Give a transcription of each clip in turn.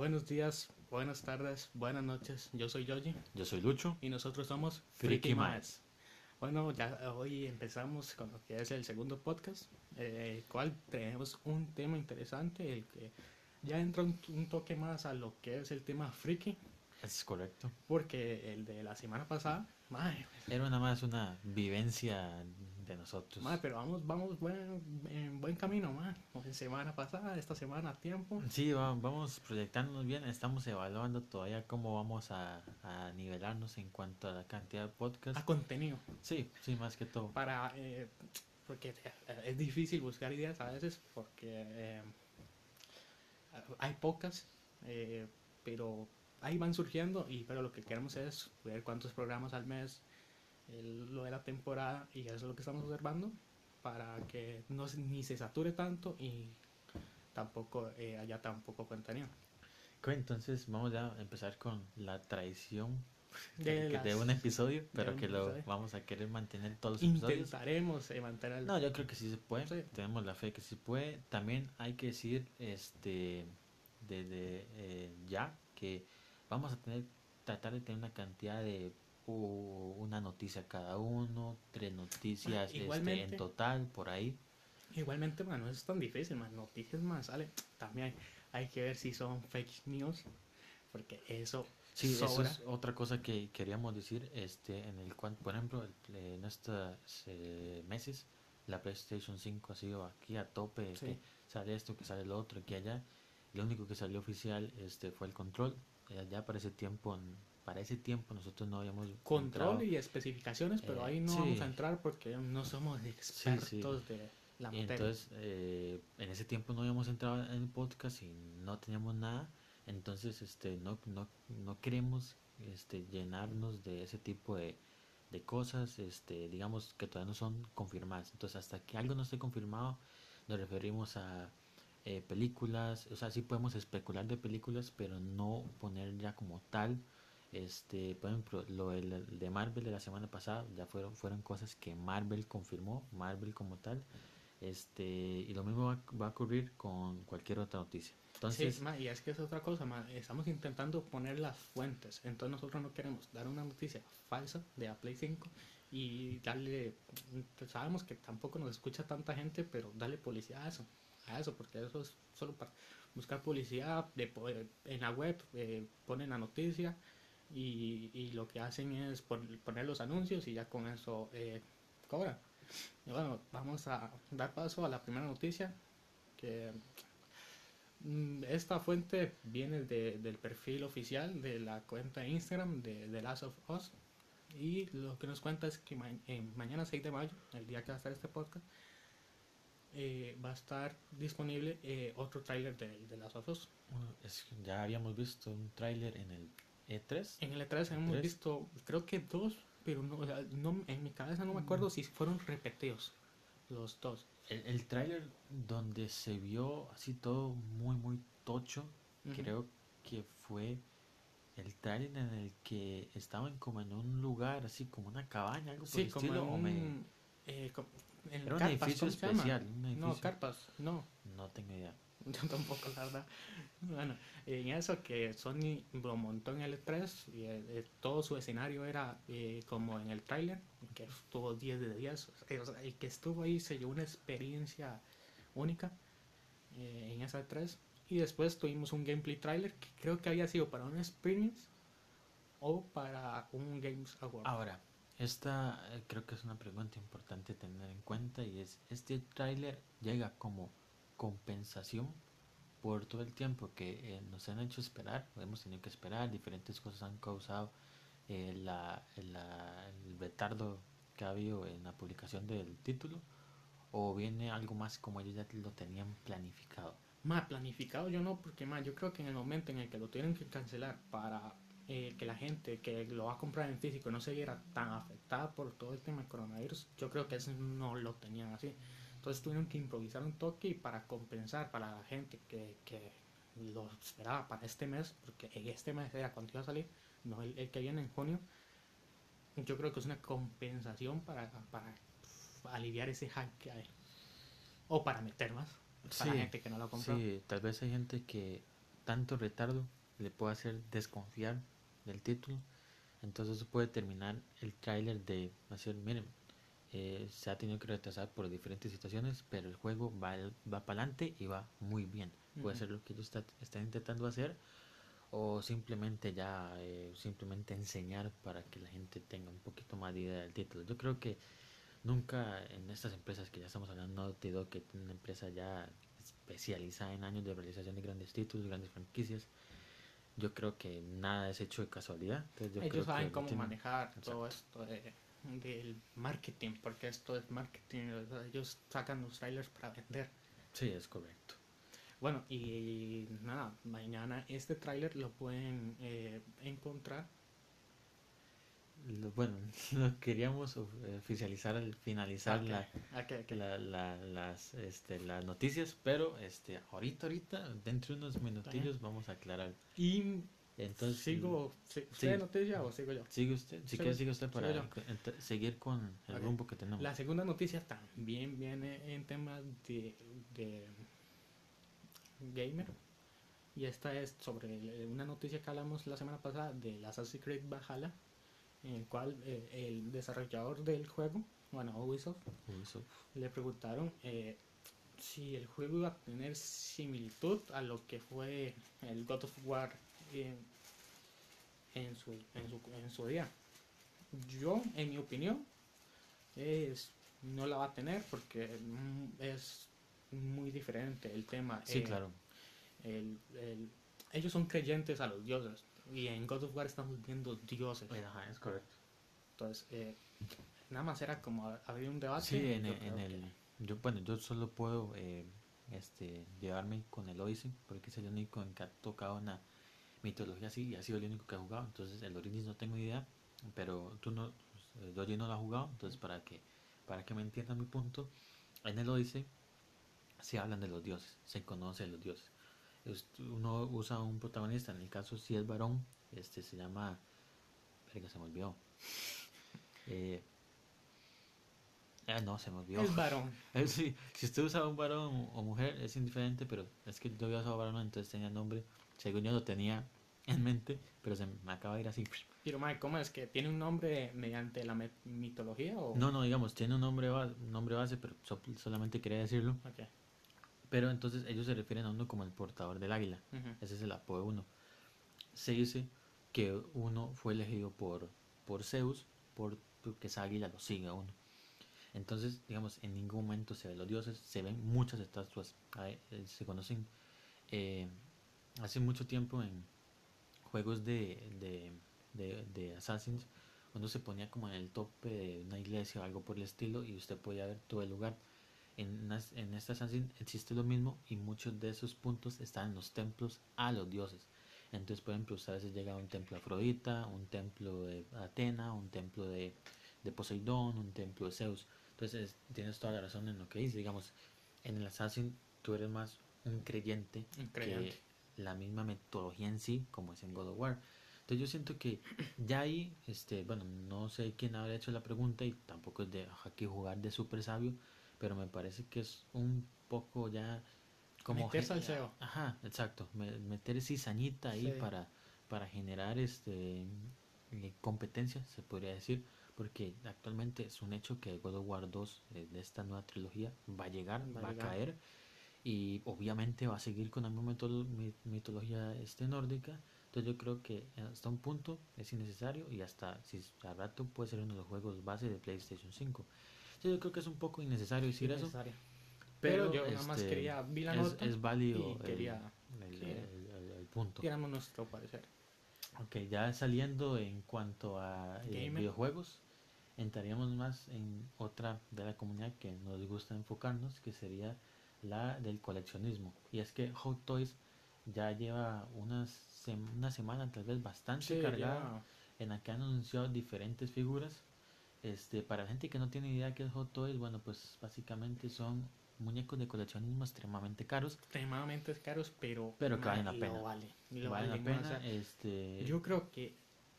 Buenos días, buenas tardes, buenas noches. Yo soy Yoji Yo soy Lucho. y nosotros somos Freaky. Minds. Bueno, ya hoy empezamos con lo que es el segundo podcast, eh, el cual tenemos un tema interesante, el que ya entra un, un toque más a lo que es el tema freaky, Es correcto. porque el de la semana pasada, mae, Era nada más una vivencia de nosotros. pero vamos, vamos buen, en buen camino. En semana pasada, esta semana a tiempo. Sí, va- vamos proyectándonos bien. Estamos evaluando todavía cómo vamos a, a nivelarnos en cuanto a la cantidad de podcasts. A contenido. Sí, sí, más que todo. para eh, porque eh, es difícil buscar ideas a veces porque eh, hay pocas eh, pero ahí van surgiendo y pero lo que queremos es ver cuántos programas al mes el- lo de la temporada y eso es lo que estamos observando para que no se- ni se sature tanto y tampoco eh, haya tan poco contenido Entonces vamos ya a empezar con la traición de, de, de las- un episodio, pero que lo episodio. vamos a querer mantener todos los episodios. intentaremos eh, mantener el- No, yo creo que sí se puede. Sí. Tenemos la fe que sí puede. También hay que decir, este, desde eh, ya que vamos a tener, tratar de tener una cantidad de una noticia cada uno, tres noticias este, igualmente. en total por ahí. Igualmente, man, no es tan difícil, man. Noticias más, sale. También hay que ver si son fake news, porque eso Sí, eso sobra. es otra cosa que queríamos decir, este, en el cual, por ejemplo, en estos eh, meses la PlayStation 5 ha sido aquí a tope, Sí. que sale esto, que sale lo otro, aquí y allá. Lo único que salió oficial este fue el control. Ya para ese tiempo, para ese tiempo nosotros no habíamos Control entrado. y especificaciones, pero Eh, ahí no sí. vamos a entrar porque no somos expertos sí. de la materia. entonces, eh, en ese tiempo no habíamos entrado en el podcast y no teníamos nada. Entonces, este, no, no, no queremos este, llenarnos de ese tipo de, de cosas, este, digamos que todavía no son confirmadas. Entonces, hasta que algo no esté confirmado, nos referimos a eh, películas. O sea, sí podemos especular de películas, pero no poner ya como tal. Este, por ejemplo, lo del- de Marvel de la semana pasada ya fueron, fueron cosas que Marvel confirmó, Marvel como tal. Este, y lo mismo va, va a ocurrir con cualquier otra noticia. Entonces, sí, ma, y es que es otra cosa, ma, estamos intentando poner las fuentes, entonces nosotros no queremos dar una noticia falsa de a Play 5 y darle, pues, sabemos que tampoco nos escucha tanta gente, pero darle publicidad a eso, a eso, porque eso es solo para buscar publicidad de poder- en la web, eh, ponen la noticia y, y lo que hacen es pon- poner los anuncios y ya con eso eh, cobran. Y bueno, vamos a dar paso a la primera noticia que Mm, Esta fuente viene de- del perfil oficial de la cuenta Instagram de The Last of Us. Y lo que nos cuenta es que ma- en mañana 6 de mayo, el día que va a estar este podcast, eh, va a estar disponible eh, otro tráiler de The Last of Us. bueno, es ya habíamos visto un tráiler en el E3. En el E3 hemos ¿Tres? visto, creo que dos, pero no, o sea, no- en mi cabeza no me acuerdo si fueron repetidos los dos. El, el tráiler donde se vio así todo muy, muy tocho, creo que fue el tráiler en el que estaban como en un lugar así como una cabaña, algo por Sí, el como estilo, en o me- un, eh, como- en Era un edificio especial, un No, carpas, no. No tengo idea. Yo tampoco, la verdad. Bueno, en eso que Sony lo montó en el E3 y eh, eh, todo su escenario era eh, como en el tráiler, que estuvo 10 de 10. Eh, o sea, el que estuvo ahí se llevó una experiencia única eh, en esa E3. Y después tuvimos un gameplay trailer que creo que había sido para una experience o para un Games Award. Ahora, esta eh, creo que es una pregunta importante tener en cuenta y es, ¿este tráiler llega como compensación por todo el tiempo que eh, nos han hecho esperar? Hemos tenido que esperar, diferentes cosas han causado eh, la, la- el retardo que ha habido en la publicación del título o viene algo más como ellos ya lo tenían planificado. Más planificado yo no, porque más yo creo que en el momento en el que lo tuvieron que cancelar para eh, que la gente que lo va a comprar en físico no se viera tan afectada por todo el tema del coronavirus, yo creo que eso no lo tenían así. Entonces tuvieron que improvisar un toque y para compensar para la gente que, que lo esperaba para este mes, porque en este mes era cuando iba a salir, no el, el que viene en junio. Yo creo que es una compensación para, para aliviar ese hype que hay. O para meter más. Para Sí, gente que no lo compró. Sí, tal vez hay gente que tanto retardo le puede hacer desconfiar del título. Entonces eso puede terminar el tráiler de hacer, miren, eh, se ha tenido que retrasar por diferentes situaciones, pero el juego va, va para adelante y va muy bien. Puede ser lo que ellos están intentando hacer o simplemente ya eh, simplemente enseñar para que la gente tenga un poquito más de idea del título. Yo creo que nunca en estas empresas que ya estamos hablando, te digo que es una empresa ya especializada en años de realización de grandes títulos, grandes franquicias. Yo creo que nada es hecho de casualidad. Ellos saben cómo manejar todo esto del marketing, porque esto es marketing. Ellos sacan los trailers para vender. Sí, es correcto. Bueno, y nada, mañana este tráiler lo pueden eh, encontrar. bueno, lo queríamos oficializar al finalizar la, las, este, las noticias, pero este, ahorita, ahorita, dentro de unos minutillos vamos a aclarar. Y entonces, ¿Sigo ¿Usted noticia o sigo yo? Sigue usted, si quiere sigue usted para seguir con el rumbo que tenemos. La segunda noticia también viene en temas de, de gamer. Y esta es sobre una noticia que hablamos la semana pasada de Assassin's Creed Valhalla, en el cual eh, el desarrollador del juego, bueno, Ubisoft, le preguntaron eh, si el juego iba a tener similitud a lo que fue el God of War en, en, su, en, su, en su día. Yo, en mi opinión, es, no la va a tener porque mm, es muy diferente el tema. Sí, eh, claro. El, el, ellos son creyentes a los dioses y en God of War estamos viendo dioses. Ajá, es correcto. Entonces, eh, nada más era como había un debate. Sí, en, el, yo, bueno, yo solo puedo eh, este, llevarme con el Odyssey porque es el único en que ha tocado una mitología así y ha sido el único que ha jugado. Entonces, el Origins no tengo idea, pero tú no, yo no lo ha jugado, entonces para que, para que me entiendan mi punto, en el Odyssey se hablan de los dioses, se conoce de los dioses. Uno usa un protagonista, en el caso si es varón, este se llama, que se me olvidó. Eh, ah, no, se me olvidó. Es varón. Eh, si usted usa un varón o mujer, es indiferente, pero es que yo había usado varón, entonces tenía nombre. Según yo lo tenía en mente, pero se me acaba de ir así. Pero, ¿cómo es que tiene un nombre mediante la mitología? O? No, no, digamos, tiene un nombre, nombre base, pero solamente quería decirlo. Okay. Pero entonces ellos se refieren a uno como el portador del águila. Ese es el apodo de uno. Se dice que uno fue elegido por, por Zeus porque esa águila lo sigue a uno. Entonces, digamos, en ningún momento se ven los dioses, se ven muchas estatuas. Eh, se conocen eh, hace mucho tiempo en juegos de, de, de, de Assassins, cuando se ponía como en el tope de una iglesia o algo por el estilo y usted podía ver todo el lugar en, en esta existe lo mismo y muchos de esos puntos están en los templos a los dioses. Entonces, por ejemplo, usted a veces llega a un templo de Afrodita, un templo de Atena, un templo de, de Poseidón, un templo de Zeus. Entonces, tienes toda la razón en lo que dice. Digamos, en el Assassin tú eres más un creyente, que la misma metodología en sí, como es en God of War. Entonces yo siento que ya ahí, este, bueno, no sé quién habrá hecho la pregunta y tampoco es de aquí jugar de súper sabio, pero me parece que es un poco ya como meterse al. Ajá, exacto, meter cizañita ahí para para generar este competencia, se podría decir, porque actualmente es un hecho que God of War 2 eh, de esta nueva trilogía va a llegar, va, a, caer y obviamente va a seguir con la misma mitología este nórdica. Entonces yo creo que hasta un punto es innecesario y hasta si al rato puede ser uno de los juegos base de PlayStation 5 yo creo que es un poco innecesario decir eso. Pero, yo nada más este, quería, vi la nota es válido y quería el, punto. Queramos nuestro parecer. Ok, ya saliendo en cuanto a eh, videojuegos, entraríamos más en otra de la comunidad que nos gusta enfocarnos, que sería la del coleccionismo. Y es que Hot Toys ya lleva unas una semana tal vez bastante cargada en la que han anunciado diferentes figuras este, para la gente que no tiene idea qué es Hot Toys, bueno, pues básicamente son muñecos de coleccionismo extremadamente caros. Extremadamente caros, pero, pero que valen la pena. Vale, valen la pena. este... Yo creo que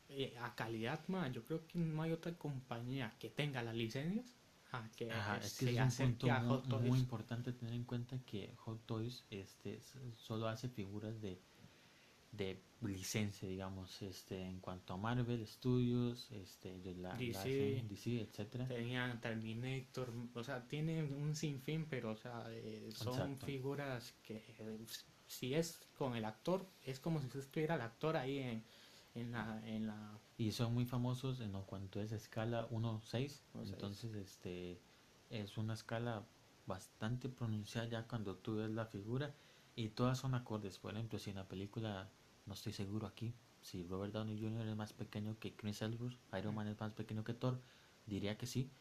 eh, a calidad más, yo creo que no hay otra compañía que tenga las licencias a que Ajá, es que es un punto muy, importante tener en cuenta que Hot Toys este, solo hace figuras de de licencia, digamos, este, en cuanto a Marvel Studios, este, ellos la, la DC. hacen, DC, etcétera. Tenían Terminator, o sea, tiene un sinfín, pero o sea, eh, son Exacto. figuras que eh, si es con el actor, es como si estuviera el actor ahí en, en la, en la Y son muy famosos en cuanto es escala 1.6, 1.6. entonces este es una escala bastante pronunciada ya cuando tú ves la figura y todas son acordes. Por ejemplo, si en la película, no estoy seguro aquí, si Robert Downey Jr. es más pequeño que Chris Hemsworth, Iron Man es más pequeño que Thor, diría que sí.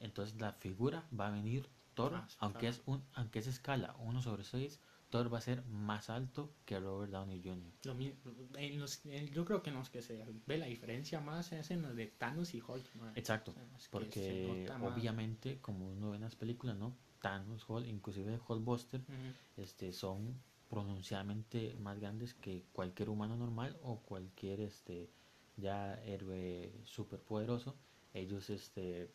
Entonces la figura va a venir Thor, Ah, sí, aunque claro. es un aunque es escala 1 sobre 6, Thor va a ser más alto que Robert Downey Jr. Lo mi- en los- en- yo creo que en los que se ve la diferencia más es en los de Thanos y Hulk. Exacto, es que porque más. obviamente como uno ve en las películas, ¿no? Thanos, Hulk, inclusive Hulkbuster, Ujú. este, son pronunciadamente más grandes que cualquier humano normal o cualquier este ya héroe superpoderoso. Ellos este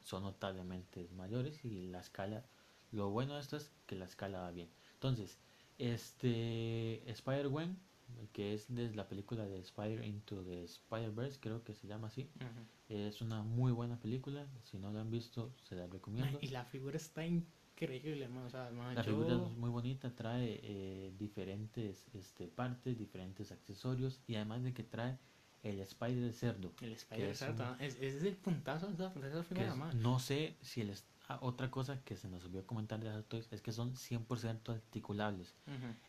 son notablemente mayores y la escala, lo bueno de esto es que la escala va bien. Entonces, este Spider-Gwen, que es la película de Spider Into the Spider-Verse, creo que se llama así. Es una muy buena película. Si no la han visto, se la recomiendo. Y la figura está increíble, mae, o sea, mae, La yo- figura es muy bonita, trae eh, diferentes este, partes, diferentes accesorios y además de que trae el Spider de cerdo. el Spider es un- es, ese es el puntazo de esa, figura, es- no sé si el... ah, otra cosa que se nos olvidó comentar de Hot Toys es que son 100% articulables.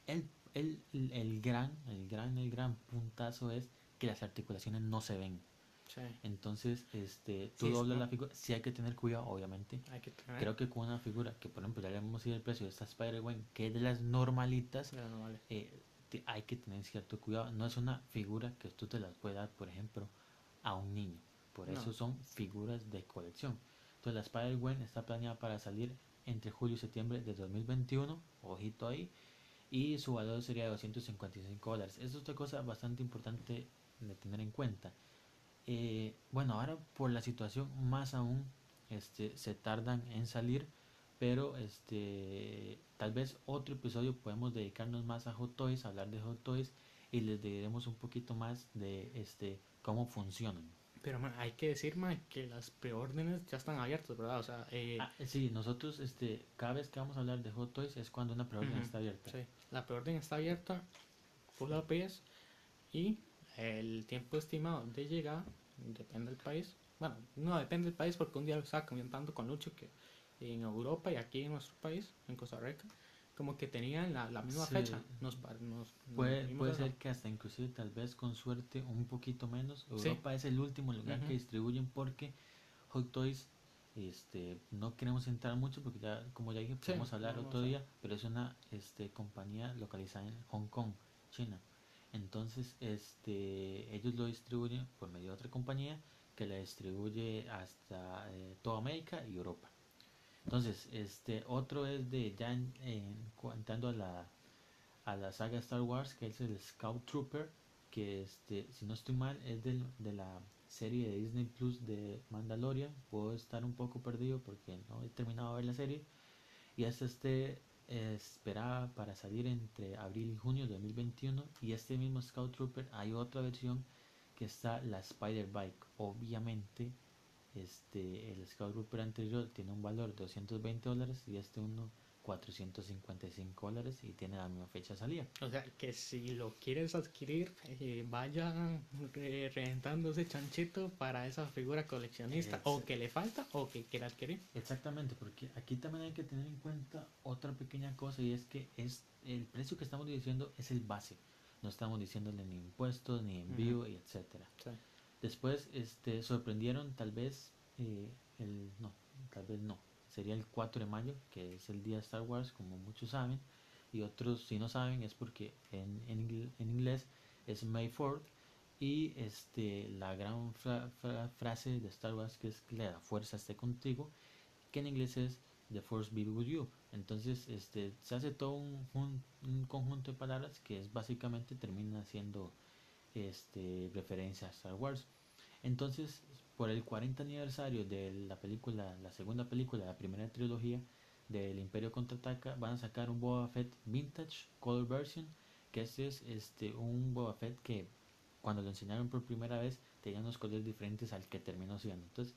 El, el, el gran, el gran, el gran puntazo es que las articulaciones no se ven. Sí, Entonces, este, tú Sí, doblas ¿no? la figura, sí hay que tener cuidado, obviamente. hay que tener. Creo que con una figura que, por ejemplo, ya le hemos ido el precio de esta Spider-Gwen, que es de las normalitas, Ya no vale. eh, te- hay que tener cierto cuidado. No es una figura que tú te las puedes dar, por ejemplo, a un niño. Por eso son figuras de colección. Entonces, la Spider-Gwen está planeada para salir entre julio y septiembre de 2021. Ojito ahí. Y su valor sería de 255 dólares. Eso es otra cosa bastante importante de tener en cuenta. Eh, bueno, ahora por la situación más aún este, se tardan en salir, pero este, tal vez otro episodio podemos dedicarnos más a Hot Toys, hablar de Hot Toys y les diremos un poquito más de este cómo funcionan. Pero mae, hay que decir mae, que las preórdenes ya están abiertas, ¿verdad? O sea, eh, Ah, sí, nosotros este, cada vez que vamos a hablar de Hot Toys es cuando una preorden está abierta. sí, la preorden está abierta, full APS y el tiempo estimado de llegada depende del país. Bueno, no depende del país porque un día estaba comentando con Lucho que en Europa y aquí en nuestro país, en Costa Rica, como que tenían la, la misma Sí. fecha. Nos, nos, Puede, nos puede ser que hasta inclusive tal vez con suerte un poquito menos. Sí. Europa es el último lugar que distribuyen porque Hot Toys este, no queremos entrar mucho porque ya como ya dije Sí, podemos hablar otro día, pero es una este, compañía localizada en Hong Kong, China. Entonces este, ellos lo distribuyen por medio de otra compañía que la distribuye hasta eh, toda América y Europa. Entonces, este otro es de ya en, contando a la a la saga Star Wars, que es el Scout Trooper, que este, si no estoy mal, es del, de la serie de Disney Plus de Mandalorian. Puedo estar un poco perdido porque no he terminado de ver la serie. Y este, esperaba para salir entre abril y junio de 2021. Y este mismo Scout Trooper, hay otra versión que está la Spider Bike. Obviamente, este, el Scout Trooper anterior tiene un valor de 220 dólares y este uno 455 dólares y tiene la misma fecha de salida. O sea, que si lo quieres adquirir, eh, vaya re- reventando ese chanchito para esa figura coleccionista. O que le falta o que quiera adquirir. Exactamente, porque aquí también hay que tener en cuenta otra pequeña cosa y es que es el precio que estamos diciendo es el base. No estamos diciéndole ni impuestos, ni envío, y etcétera. Sí. Después, este, sorprendieron tal vez eh, el, no, tal vez no, sería el 4 de mayo, que es el día de Star Wars, como muchos saben, y otros si no saben es porque en, en, en inglés es May 4th, y este, la gran fra- fra- frase de Star Wars que es la fuerza esté contigo, que en inglés es The Force be with you. Entonces, este, se hace todo un, un- un conjunto de palabras que es básicamente termina siendo este, referencia a Star Wars. Entonces, por el 40 aniversario de la película, la segunda película, la primera trilogía del Imperio Contraataca, van a sacar un Boba Fett Vintage Color Version que este es este un Boba Fett que cuando lo enseñaron por primera vez tenía unos colores diferentes al que terminó siendo. Entonces,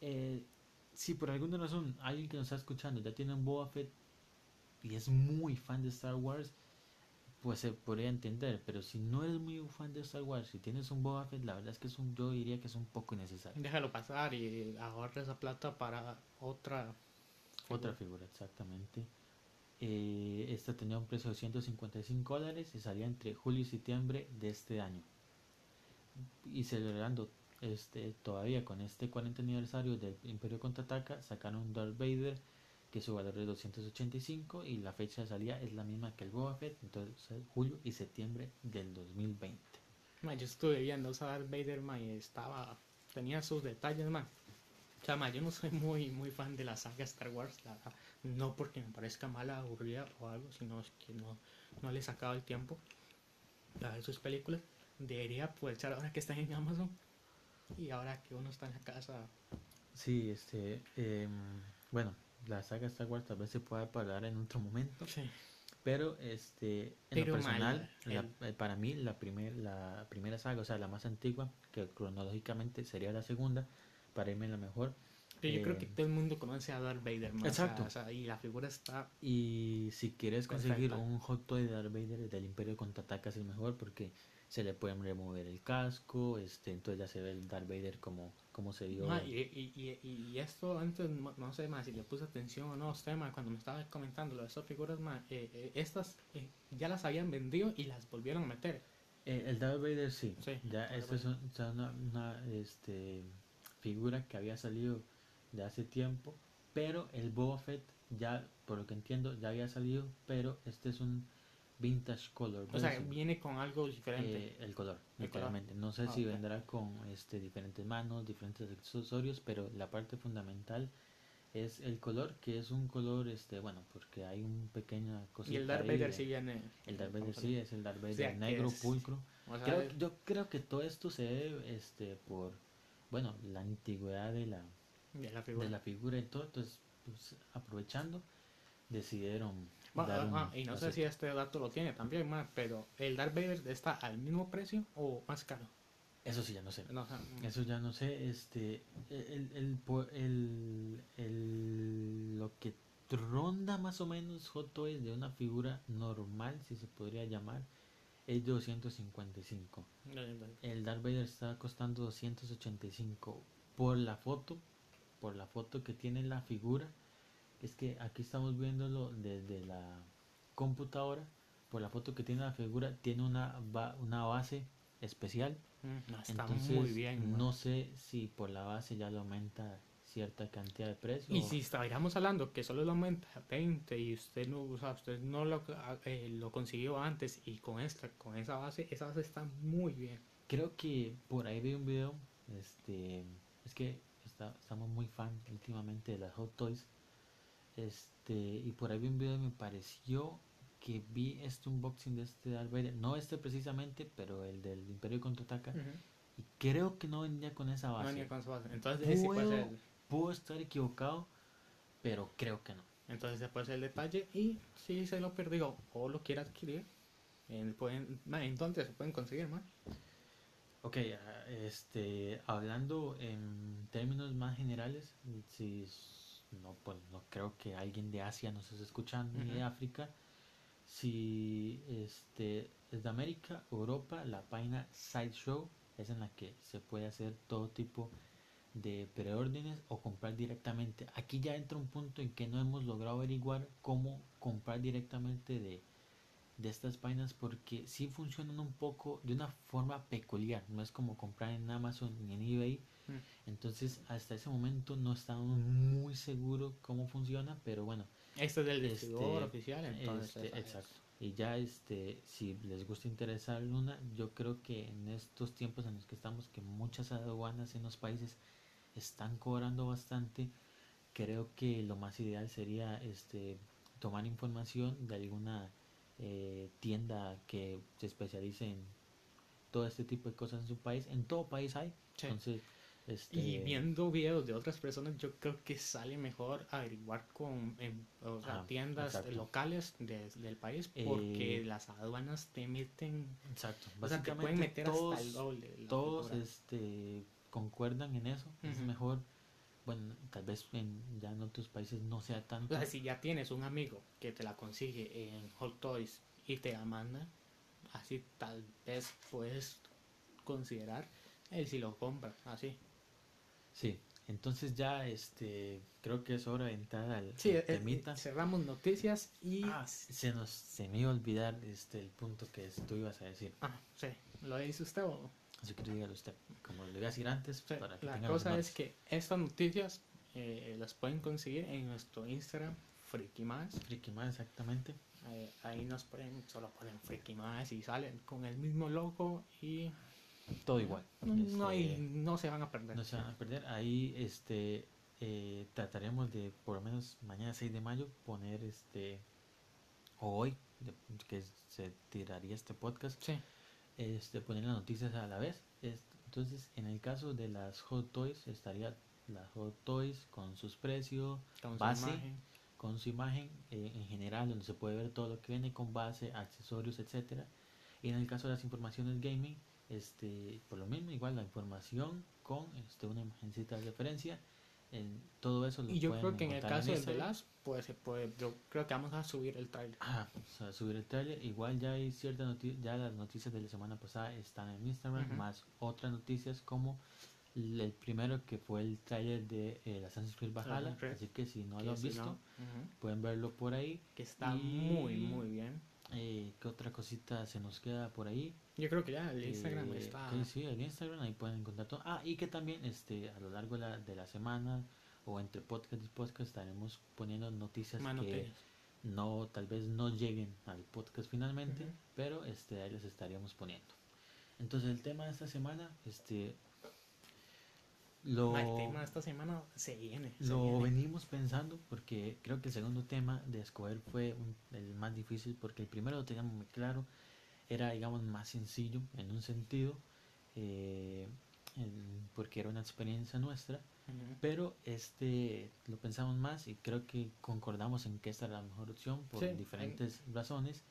eh, si por alguna razón alguien que nos está escuchando ya tiene un Boba Fett y es muy fan de Star Wars, pues se podría entender, pero si no eres muy fan de Star Wars, si tienes un Boba Fett, la verdad es que es un, yo diría que es un poco innecesario. Déjalo pasar y ahorra esa plata para otra Otra figura, exactamente. Eh, esta tenía un precio de 155 dólares y salía entre julio y septiembre de este año. Y celebrando este todavía con este 40 aniversario del Imperio Contraataca, sacaron Darth Vader que su valor es 285 y la fecha de salida es la misma que el Boba Fett, entonces julio y septiembre del 2020. Ma, yo estuve viendo esa Darth Vader, ma, y estaba, tenía sus detalles, ma. O sea, ma, yo no soy muy, muy fan de la saga Star Wars, la no porque me parezca mala, aburrida o algo, sino es que no, no le he sacado el tiempo a ver sus películas. Debería aprovechar ahora que están en Amazon y ahora que uno está en la casa. Sí, este, em, bueno, la saga Star Wars tal vez se pueda hablar en otro momento. Sí. Pero este, en Pero lo personal, mal, la- eh, para mí la, primer, la primera saga, o sea, la más antigua, que cronológicamente sería la segunda, para irme la mejor. Pero yo Eh, creo que todo el mundo conoce a Darth Vader, sea, Exacto. o sea, y la figura está Y si quieres conseguir un hot toy de Darth Vader del Imperio Contraataca es el mejor porque se le pueden remover el casco, este, entonces ya se ve el Darth Vader como, como se vio. Ma, y, y, y, y esto antes, no, sé más si le puse atención o no a usted, ma, cuando me estaba comentando lo de estas figuras, ma, eh, eh, estas eh, ya las habían vendido y las volvieron a meter. Eh, el Darth Vader sí, Sí, ya esta es una, una, este, figura que había salido de hace tiempo, pero el Boba Fett ya, por lo que entiendo, ya había salido, pero este es un vintage color. O sea, viene con algo diferente. Eh, el color, El color. literalmente. No sé Ah, si vendrá con este diferentes manos, diferentes accesorios, pero la parte fundamental es el color, que es un color, este, bueno, porque hay un pequeño cosita y el Darth Vader de- sí viene. El Darth Vader sí es el Darth Vader sea, negro, es- pulcro. Creo- yo creo que todo esto se debe, este, por, bueno, la antigüedad de la, de la figura. de la figura y todo, entonces, pues, aprovechando, decidieron Un- ah, y no sé si este dato lo tiene también, ma, pero ¿el Darth Vader está al mismo precio o más caro? Eso sí, ya no sé. No, o sea, mm, Eso ya no sé, este, el, el, el, el- lo que ronda más o menos Hot Toys de una figura normal, si se podría llamar, es de 255. eh, El Darth Vader está costando 285 por la foto, por la foto que tiene la figura. Es que aquí estamos viéndolo desde la computadora. Por la foto que tiene la figura, tiene una, ba- una base especial. mm, está Entonces, muy bien. no sé si por la base ya le aumenta cierta cantidad de precio. Y si estaríamos hablando que solo lo aumenta a 20 y usted no, o sea, usted no lo, eh, lo consiguió antes y con esta, con esa base, esa base está muy bien. Creo que por ahí vi un video. Este, es que está- estamos muy fan últimamente de las Hot Toys. Este, y por ahí vi un video y me pareció que vi este unboxing de este Darth Vader. No este precisamente, pero el del Imperio Contraataca. Y creo que no vendía con esa No base. venía con esa base. Entonces, ese puede Puedo, puedo estar equivocado, pero creo que no. entonces ese puede ser el detalle. Y si se lo perdió o lo quiere adquirir, eh, pueden, ma, entonces se pueden conseguir más. Ok, ah, este, hablando en términos más generales, si no, pues no creo que alguien de Asia nos esté escuchando ni de. África. Si este es de América, Europa, la página Sideshow es en la que se puede hacer todo tipo de preórdenes o comprar directamente. Aquí ya entra un punto en que no hemos logrado averiguar cómo comprar directamente de, de estas páginas porque sí funcionan un poco de una forma peculiar. No es como comprar en Amazon ni en eBay. Mm. Entonces hasta ese momento no estamos muy seguros cómo funciona, pero bueno, Este es del Este, oficial, entonces. este, exacto. Y ya este, si les gusta interesar una, yo creo que en estos tiempos en los que estamos, que muchas aduanas en los países están cobrando bastante, creo que lo más ideal sería este tomar información de alguna eh, tienda que se especialice en todo este tipo de cosas en su país. En todo país hay. Sí. Entonces, Este, Y viendo videos de otras personas, yo creo que sale mejor averiguar con en, o sea, Ah, tiendas exacto. locales de- del país porque Eh, las aduanas te meten, Exacto. o sea, te Básicamente pueden meter todos, hasta el doble. todos este, concuerdan en eso. Es mejor, bueno, tal vez en, ya en otros países no sea tanto. O sea, si ya tienes un amigo que te la consigue en Hot Toys y te la manda, así tal vez puedes considerar el si lo compra, así. Sí, entonces ya este, creo que es hora de entrar al, Sí, al eh, temita. cerramos noticias y... Ah, se nos se me iba a olvidar este el punto que tú ibas a decir. Ah, sí, ¿lo dice usted o...? Así que dígalo usted. Como lo iba a decir antes, Sí, para que la cosa es que estas noticias eh, las pueden conseguir en nuestro Instagram, Freaky Más. Friki más exactamente. Eh, ahí nos pueden, solo ponen Freaky Más y salen con el mismo logo y Todo igual. no, no hay- Este, no se van a perder. no se van a perder. Ahí este eh, trataremos de por lo menos mañana 6 de mayo poner este o hoy de- que se tiraría este podcast Sí, este poner las noticias a la vez Es- entonces en el caso de las hot toys estaría las hot toys con sus precios con su Base. imagen. con su imagen eh, en general donde se puede ver todo lo que viene con base accesorios etcétera y en el caso de las informaciones gaming este por lo mismo igual la información con este una imagencita de referencia en todo eso lo Y yo creo que en el caso del. Last, pues se puede, yo creo que vamos a subir el trailer. Ah, o sea, subir el trailer. Igual ya hay ciertas noticias, ya las noticias de la semana pasada están en Instagram, Ujú. más otras noticias como el primero que fue el trailer de eh, Assassin's Creed Valhalla. Assassin's Creed. Así que si no que lo han si visto, no, ujú, pueden verlo por ahí. que está Y- muy, muy bien. Eh, ¿Qué otra cosita se nos queda por ahí? Yo creo que ya el Instagram Eh, está... sí, el Instagram, ahí pueden encontrar todo. Ah, y que también este a lo largo de la, de la semana o entre podcast y podcast estaremos poniendo noticias que no tal vez no lleguen al podcast finalmente pero este ahí les estaríamos poniendo entonces el tema de esta semana este lo, el tema de esta semana se viene. se lo viene. venimos pensando porque creo que el segundo tema de escoger fue un- el más difícil porque el primero lo teníamos muy claro era digamos más sencillo en un sentido eh, en- porque era una experiencia nuestra Ujú. pero este lo pensamos más y creo que concordamos en que esta era la mejor opción por Sí, en- diferentes razones.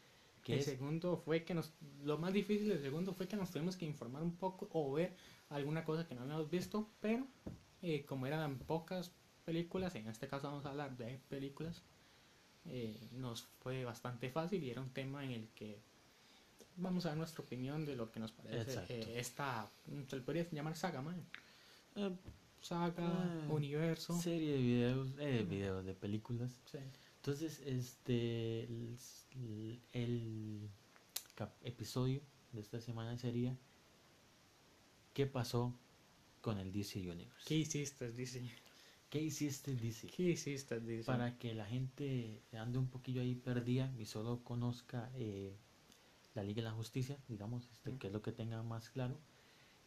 Que el es, segundo fue que nos lo más difícil del segundo fue que nos tuvimos que informar un poco o ver alguna cosa que no habíamos visto pero eh, como eran pocas películas en este caso vamos a hablar de películas eh, nos fue bastante fácil y era un tema en el que vamos a dar nuestra opinión de lo que nos parece eh, esta se le podría llamar saga man? eh, saga universo serie de videos, videos de películas. sí. Entonces, este el, episodio de esta semana sería ¿Qué pasó con el DC Universe? ¿qué hiciste dice ¿Qué hiciste DC? ¿qué hiciste dice para que la gente ande un poquillo ahí perdida y solo conozca eh, la Liga de la Justicia, digamos, este, Ujú. que es lo que tenga más claro.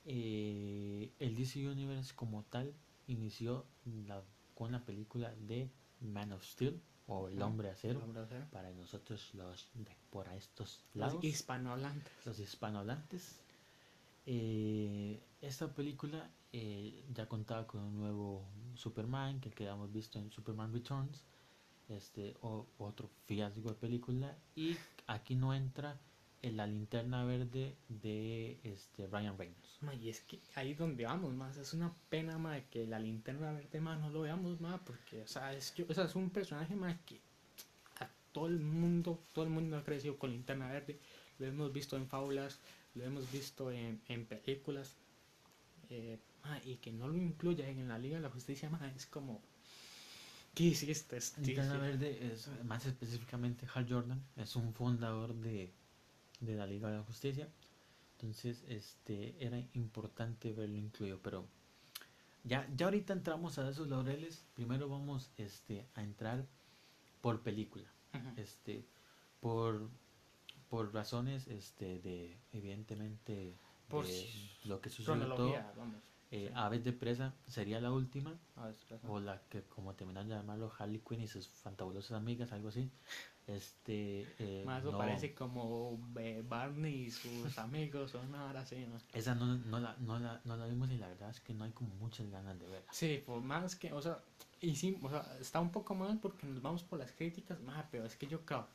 Eh, el DC Universe como tal inició la- con la película de Man of Steel o El. Hombre Acero. El hombre acero. Para nosotros los de por a estos los lados, hispanohablantes los hispanohablantes. Eh, esta película eh, ya contaba con un nuevo Superman que quedamos visto en Superman Returns, este o, otro fiasco de película y aquí no entra en la linterna verde de este Ryan Reynolds. Ma, y es que ahí donde vamos más es una pena más que la linterna verde más no lo veamos más porque o sea es, yo- o sea, es un personaje más que a todo el mundo todo el mundo ha crecido con linterna verde lo hemos visto en fábulas lo hemos visto en, en películas eh, ma, y que no lo incluya en la Liga de la Justicia más es como ¿qué hiciste? Linterna verde es más específicamente Hal Jordan, es un fundador de, de la Liga de la Justicia. Entonces, este era importante verlo incluido, pero ya, ya ahorita entramos a esos laureles. Primero vamos este, a entrar por película, este, por, por razones este, de, evidentemente, Por de lo que sucedió todo. vamos Eh, Aves de presa sería la última. Aves. O la que, como terminan de llamarlo, Harley Quinn y sus fantabulosas amigas, algo así. Este. Eh, Más eso no- parece como eh, Barney y sus amigos o una hora así, ¿no? Esa no, no, la, no, la, no la vimos y la verdad es que no hay como muchas ganas de verla. Sí, por más que, o sea, y sí, o sea, está un poco mal porque nos vamos por las críticas, ma, pero es que yo creo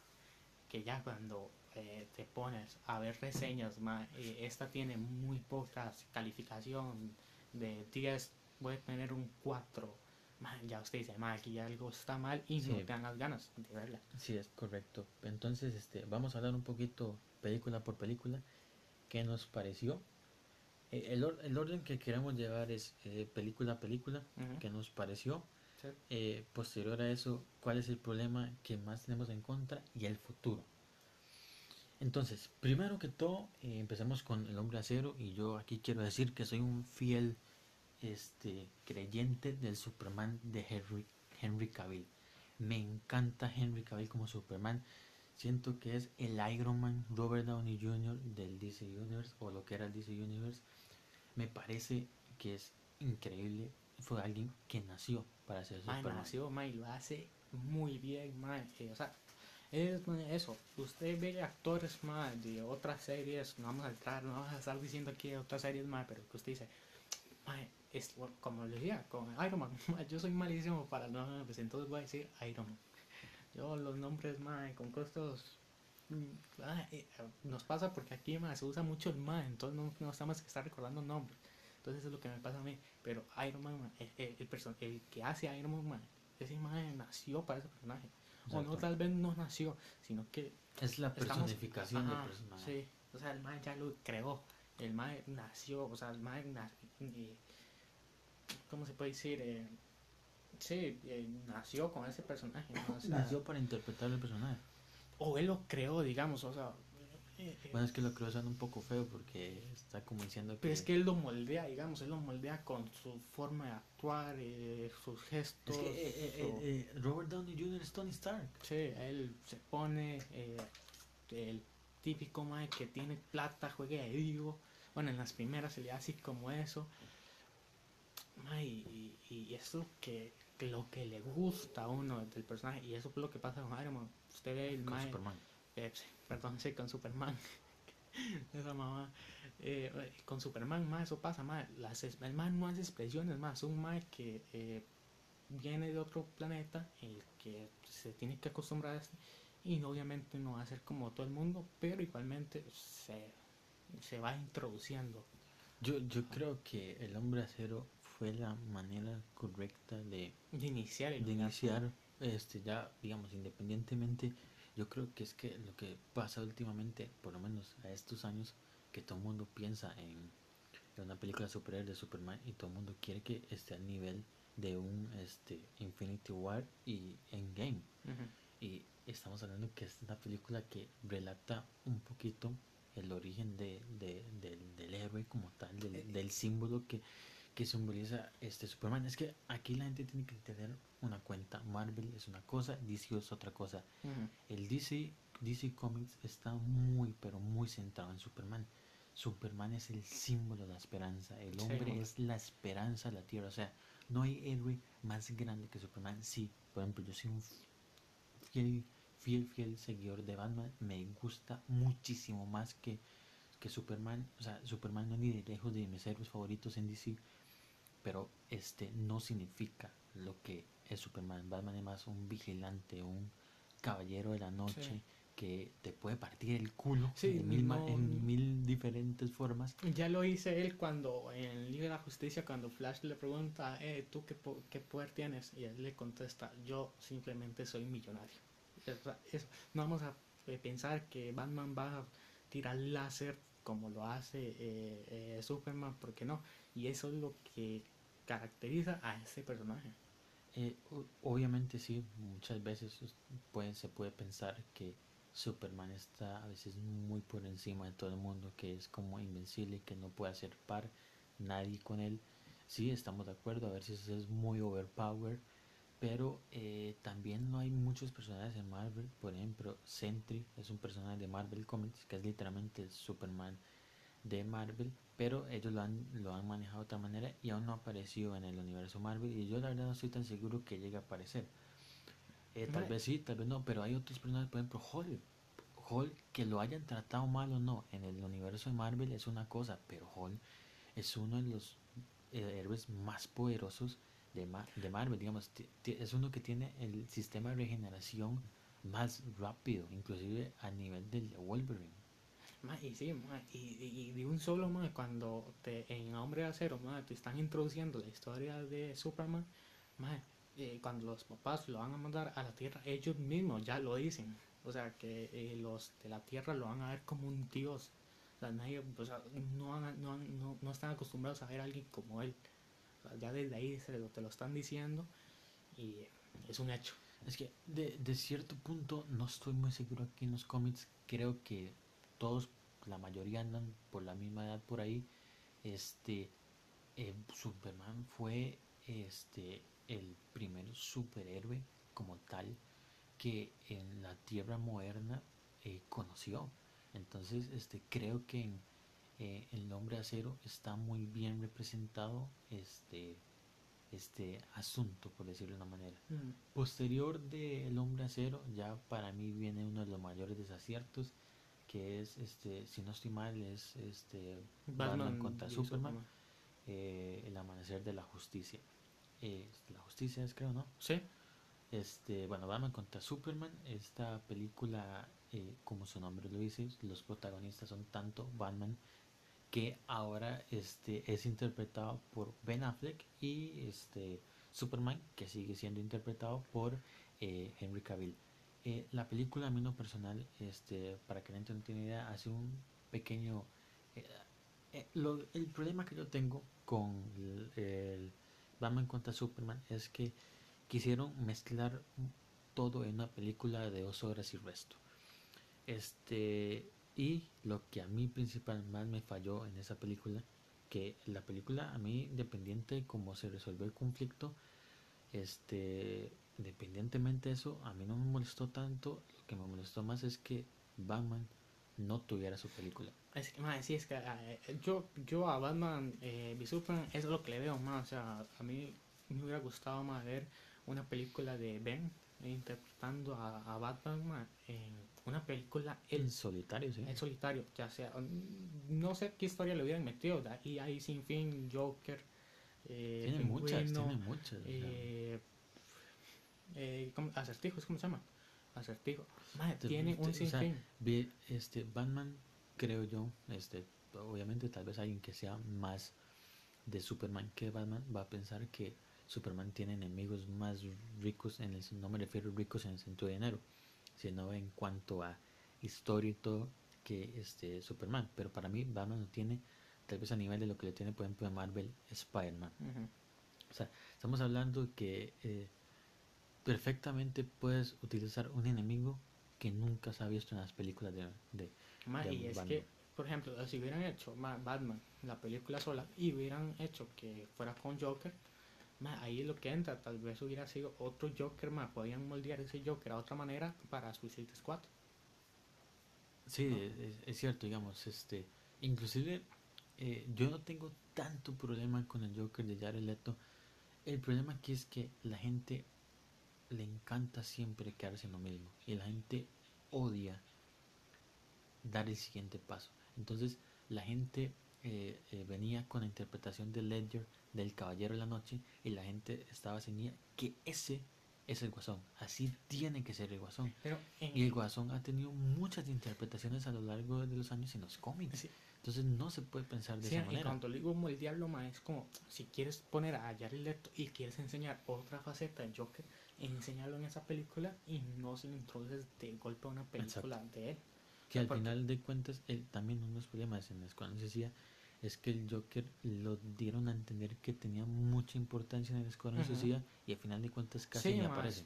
que ya cuando eh, te pones a ver reseñas, ma, eh, esta tiene muy poca calificación de 10, puede tener un 4, ma, ya usted dice, ma, aquí algo está mal y no Sí. te dan las ganas de verla. Sí, es correcto. Entonces, este, vamos a hablar un poquito película por película. ¿Qué nos pareció? Eh, el, or- el orden que queremos llevar es eh, película a película. Ujú. ¿Qué nos pareció? Sí. Posterior a eso, ¿cuál es el problema que más tenemos en contra y el futuro? Entonces, primero que todo, eh, empezamos con el hombre acero y yo aquí quiero decir que soy un fiel este, creyente del Superman de Henry, Henry Cavill. Me encanta Henry Cavill como Superman. Siento que es el Iron Man Robert Downey Jr. del DC Universe o lo que era el DC Universe. Me parece que es increíble. Fue alguien que nació para ser Ma, Superman. nació, ma, y lo hace muy bien, ma, eh, o sea, es eso, usted ve actores más de otras series, no vamos a entrar, no vamos a estar diciendo aquí otras series más, pero que usted dice, es como le decía, con Iron Man, ma, yo soy malísimo para los nombres, entonces voy a decir Iron Man. Yo los nombres más con costos mm, ah, eh, nos pasa porque aquí ma, se usa mucho el más, entonces no, no estamos que estar recordando nombres. Entonces es lo que me pasa a mí. Pero Iron Man, ma, el, el, el que hace Iron Man, ma, ese man nació para ese personaje. O no, tal vez no nació, sino que Es la estamos- personificación Ajá, del personaje. Sí, o sea, el man ya lo creó. El man nació, o sea, el na- eh, ¿cómo se puede decir? Eh, sí, eh, nació con ese personaje. ¿no? O sea, Nació para interpretar el personaje. o él lo creó, digamos, o sea. Eh, eh, Bueno, es que lo creo suena un poco feo porque está como diciendo que... pero es que él lo moldea, digamos, él lo moldea con su forma de actuar, eh, sus gestos. Es que, eh, eh, su- Robert Downey Jr. es Tony Stark. Sí, él se pone el típico mae que tiene plata, juega de vivo. Bueno, en las primeras se le hace como eso. Mae, y, y, y es lo que, lo que le gusta a uno del personaje. Y eso es lo que pasa con Iron Man. Usted ve el mae, Superman. Eh, perdón, sí, con Superman. Esa mamá. Eh, con Superman, más eso pasa, más las, el man no hace expresiones, más un man que eh, viene de otro planeta, el que se tiene que acostumbrar a esto, y obviamente no va a ser como todo el mundo, pero igualmente se, se va introduciendo. Yo, yo creo que el hombre acero fue la manera correcta de, De iniciar el de iniciar, este, ya, digamos, independientemente. Yo creo que es que lo que pasa últimamente, por lo menos a estos años, que todo el mundo piensa en, en una película superhéroe de Superman y todo el mundo quiere que esté al nivel de un este, Infinity War y Endgame. Ujú. Y estamos hablando que es una película que relata un poquito el origen de, de- del, del héroe como tal, del, Eh, del símbolo que, que simboliza este Superman. Es que aquí la gente tiene que tener una cuenta. Marvel es una cosa, DC es otra cosa. Ujú. El DC, DC Comics está muy, pero muy centrado en Superman. Superman es el símbolo de la esperanza. El Sí, hombre hombre. es la esperanza de la tierra. O sea, no hay héroe más grande que Superman. Sí, por ejemplo, yo soy un fiel, fiel, fiel seguidor de Batman. Me gusta muchísimo más que, que Superman. O sea, Superman no es ni de lejos de mis héroes favoritos en DC. Pero este no significa lo que es Superman. Batman es más un vigilante, un caballero de la noche Sí. que te puede partir el culo Sí, de mil no- en mil diferentes formas. Ya lo hice él cuando en Liga de la Justicia, cuando Flash le pregunta, eh, ¿tú qué, po- qué poder tienes? Y él le contesta, yo simplemente soy millonario. Es- no vamos a eh, pensar que Batman va a tirar láser como lo hace eh, eh, Superman, porque no. Y eso es lo que caracteriza a ese personaje. Eh, obviamente sí, muchas veces se puede pensar que Superman está a veces muy por encima de todo el mundo, que es como invencible, que no puede hacer par nadie con él. Sí, estamos de acuerdo, a veces es muy overpower, pero eh, también no hay muchos personajes en Marvel, por ejemplo, Sentry es un personaje de Marvel Comics que es literalmente el Superman de Marvel, pero ellos lo han, lo han manejado de otra manera y aún no ha aparecido en el universo Marvel y yo la verdad no estoy tan seguro que llegue a aparecer. Eh, tal vez sí, tal vez no, pero hay otros personajes, por ejemplo, Hulk. Hulk, que lo hayan tratado mal o no en el universo de Marvel es una cosa, pero Hulk es uno de los eh, héroes más poderosos de, Ma- de Marvel, digamos, es uno que tiene el sistema de regeneración más rápido, inclusive a nivel del Wolverine. Ma, y sí, ma, y, y- de un solo, ma, cuando te, en Hombre de Acero, ma, te están introduciendo la historia de Superman, ma, eh, cuando los papás lo van a mandar a la Tierra, ellos mismos ya lo dicen. O sea, que eh, los de la Tierra lo van a ver como un dios. O sea, nadie, o sea, no, no, no, no están acostumbrados a ver a alguien como él. Ya desde ahí se lo, te lo están diciendo y es un hecho. Es que de, de cierto punto no estoy muy seguro aquí en los cómics. Creo que todos, la mayoría andan por la misma edad por ahí. Este eh, Superman fue este el primer superhéroe como tal que en la Tierra moderna eh, conoció. Entonces, este creo que en eh, el hombre de acero está muy bien representado este este asunto por decirlo de una manera Posterior de El Hombre Acero, ya para mí viene uno de los mayores desaciertos, que es, este, si no estoy mal, es este Batman, contra Superman, eh, El Amanecer de la Justicia. Eh, la Justicia es, creo, ¿no? Sí, Este, bueno, Batman contra Superman, esta película, eh, como su nombre lo dice, los protagonistas son tanto Batman que ahora este es interpretado por Ben Affleck y este Superman que sigue siendo interpretado por eh, Henry Cavill. Eh, la película a mí en lo personal, este, para que la gente no tenga idea, hace un pequeño eh, lo- el problema que yo tengo con el, el Batman contra Superman es que quisieron mezclar todo en una película de dos horas y resto. Este, y lo que a mí principalmente me falló en esa película, que la película a mí, independiente de cómo se resolvió el conflicto, este, independientemente de eso, a mí no me molestó tanto. Lo que me molestó más es que Batman no tuviera su película. Es que, mae, sí, es que eh, yo, yo a Batman eh, Superman es lo que le veo más. O sea, a mí me hubiera gustado más ver una película de Ben interpretando a, Batman en una película En solitario, sí. en solitario. Ya sea, mm, no sé qué historia le hubieran metido. de ahí Sin Fin, Joker, eh, Tiene muchas, tiene muchas. eh, eh, ¿cómo? Acertijo, ¿cómo se llama? Acertijo. Tiene un sea, sinfín. Ve, este, Batman, creo yo, este, obviamente tal vez alguien que sea más de Superman que Batman va a pensar que Superman tiene enemigos más ricos, en el, no me refiero ricos en el sentido de dinero, sino en cuanto a historia y todo que este Superman. Pero para mí Batman no tiene, tal vez a nivel de lo que le tiene, por ejemplo, de Marvel, Spider-Man. O sea, estamos hablando que eh, perfectamente puedes utilizar un enemigo que nunca se ha visto en las películas de, de- Ma, de y es Batman. que, por ejemplo, si hubieran hecho ma, Batman, la película sola, y hubieran hecho que fuera con Joker, ma, ahí es lo que entra. Tal vez hubiera sido otro Joker, ma, podían moldear ese Joker a otra manera para Suicide Squad. Sí, es, es cierto, digamos, este, inclusive eh, yo no tengo tanto problema con el Joker de Jared Leto. El problema aquí es que la gente le encanta siempre quedarse en lo mismo y la gente odia dar el siguiente paso. Entonces la gente eh, eh, venía con la interpretación de Ledger del Caballero de la Noche y la gente estaba ceñida que ese es el Guasón, así tiene que ser el Guasón. Pero en, Y el Guasón ha tenido muchas interpretaciones a lo largo de los años en los cómics. sí, Entonces no se puede pensar de sí, esa y manera. cuando digo moldearlo, ma, es como si quieres poner a Jared Leto y quieres enseñar otra faceta de Joker, enseñarlo en esa película y no se lo introduces de golpe a una película de él. Que al porque- final de cuentas, él, también uno de los problemas en los cuales decía es que el Joker lo dieron a entender que tenía mucha importancia en el Escuadrón Ujú. Suicida y al final de cuentas casi ni ma, aparece.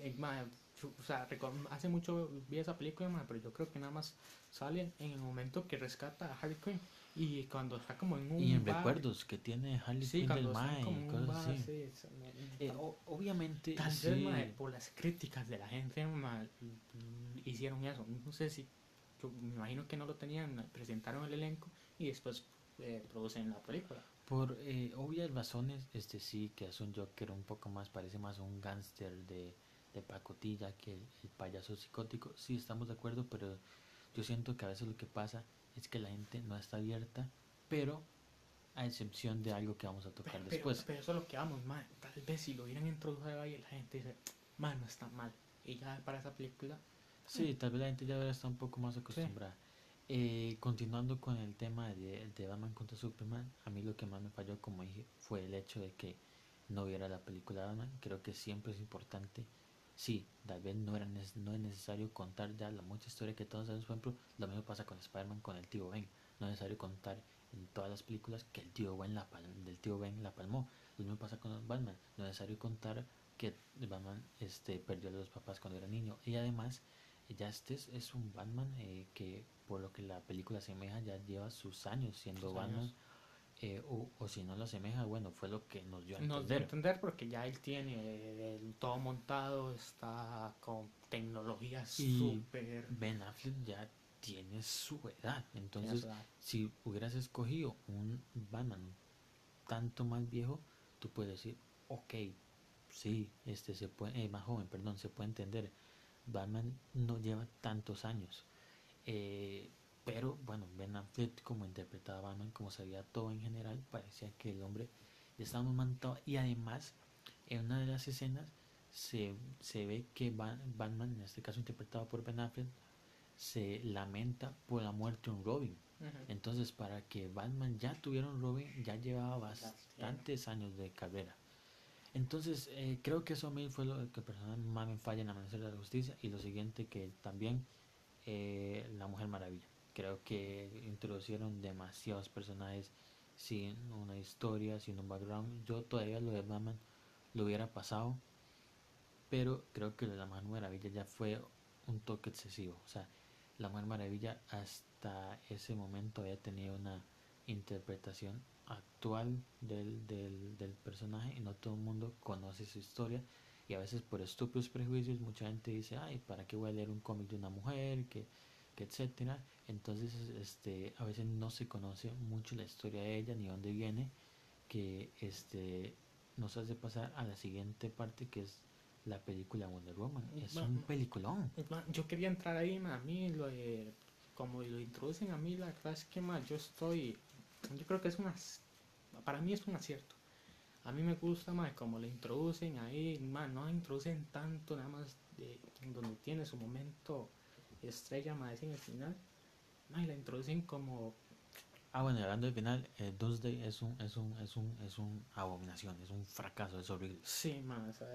eh, ma, su- o sea, hace mucho vi esa película, pero yo creo que nada más sale en el momento que rescata a Harley Quinn y cuando está como en un Y en bar, recuerdos que tiene Harley sí, Quinn del Mae cosas bar, así. sí, Eh, obviamente, tal sí, vez ma, por las críticas de la gente hicieron eso. No sé si yo me imagino que no lo tenían, presentaron el elenco y después eh, producen la película. Por eh, obvias razones, este sí, que es un Joker un poco más, parece más un gángster de, de pacotilla que el, el payaso psicótico. Sí, estamos de acuerdo, pero yo siento que a veces lo que pasa es que la gente no está abierta, pero a excepción de algo que vamos a tocar Pero, después. pero, pero eso es lo que vamos, man. Tal vez si lo hubieran introducido ahí, la gente dice, man, no está mal. Y ya para esa película, Sí, tal vez la gente ya estar un poco más acostumbrada. Eh, continuando con el tema de, Batman contra Superman, a mí lo que más me falló, como dije, fue el hecho de que no viera la película de Batman. Creo que siempre es importante. Sí, tal vez no, era no es necesario contar ya la mucha historia que todos sabemos. Por ejemplo, lo mismo pasa con Spider-Man con el tío Ben. No es necesario contar en todas las películas que el tío Ben la del tío Ben la palmó. Lo mismo pasa con Batman. No es necesario contar que Batman este, perdió a los papás cuando era niño. Y además, ya este es, es un Batman eh, que, por lo que la película asemeja, ya lleva sus años siendo Sus Batman. años. eh, o, o si no lo asemeja, bueno, fue lo que nos dio a nos dio a entender. entender porque ya él tiene eh, todo montado, está con tecnología Y súper... Ben Affleck ya tiene su edad. Entonces, si hubieras escogido un Batman tanto más viejo, tú puedes decir, ok, sí, este se puede, eh, más joven, perdón, se puede entender. Batman no lleva tantos años. Eh, pero bueno, Ben Affleck como interpretaba a Batman, como sabía todo en general, parecía que el hombre ya estaba muy montado. Y además, en una de las escenas se, se ve que Ba- Batman, en este caso interpretado por Ben Affleck, se lamenta por la muerte de un Robin. Entonces, para que Batman ya tuviera un Robin, ya llevaba bastantes años de carrera. Entonces, eh, creo que eso a mí fue lo que personalmente más me falla en Amanecer de la Justicia. Y lo siguiente, que también eh, La Mujer Maravilla. Creo que introducieron demasiados personajes sin una historia, sin un background. Yo todavía lo de Batman lo hubiera pasado, pero creo que lo de La Mujer Maravilla ya fue un toque excesivo. O sea, La Mujer Maravilla hasta ese momento había tenido una interpretación actual del, del, del personaje y no todo el mundo conoce su historia. Y a veces por estúpidos prejuicios mucha gente dice ay para qué voy a leer un cómic de una mujer que, que etcétera entonces este a veces no se conoce mucho la historia de ella ni dónde viene que este nos hace pasar a la siguiente parte que es la película Wonder Woman. Es Ma- un peliculón. Ma, Yo quería entrar ahí, ma, a mí lo de- como lo introducen a mí, la verdad es que yo estoy, yo creo que es una, para mí es un acierto. A mí me gusta más como lo introducen ahí, ma, no introducen tanto nada más de donde tiene su momento estrella más en el final. Y la introducen como Ah, bueno, hablando del final, eh, Doomsday es un, es un, es un, es un abominación, es un fracaso, es horrible. Sí,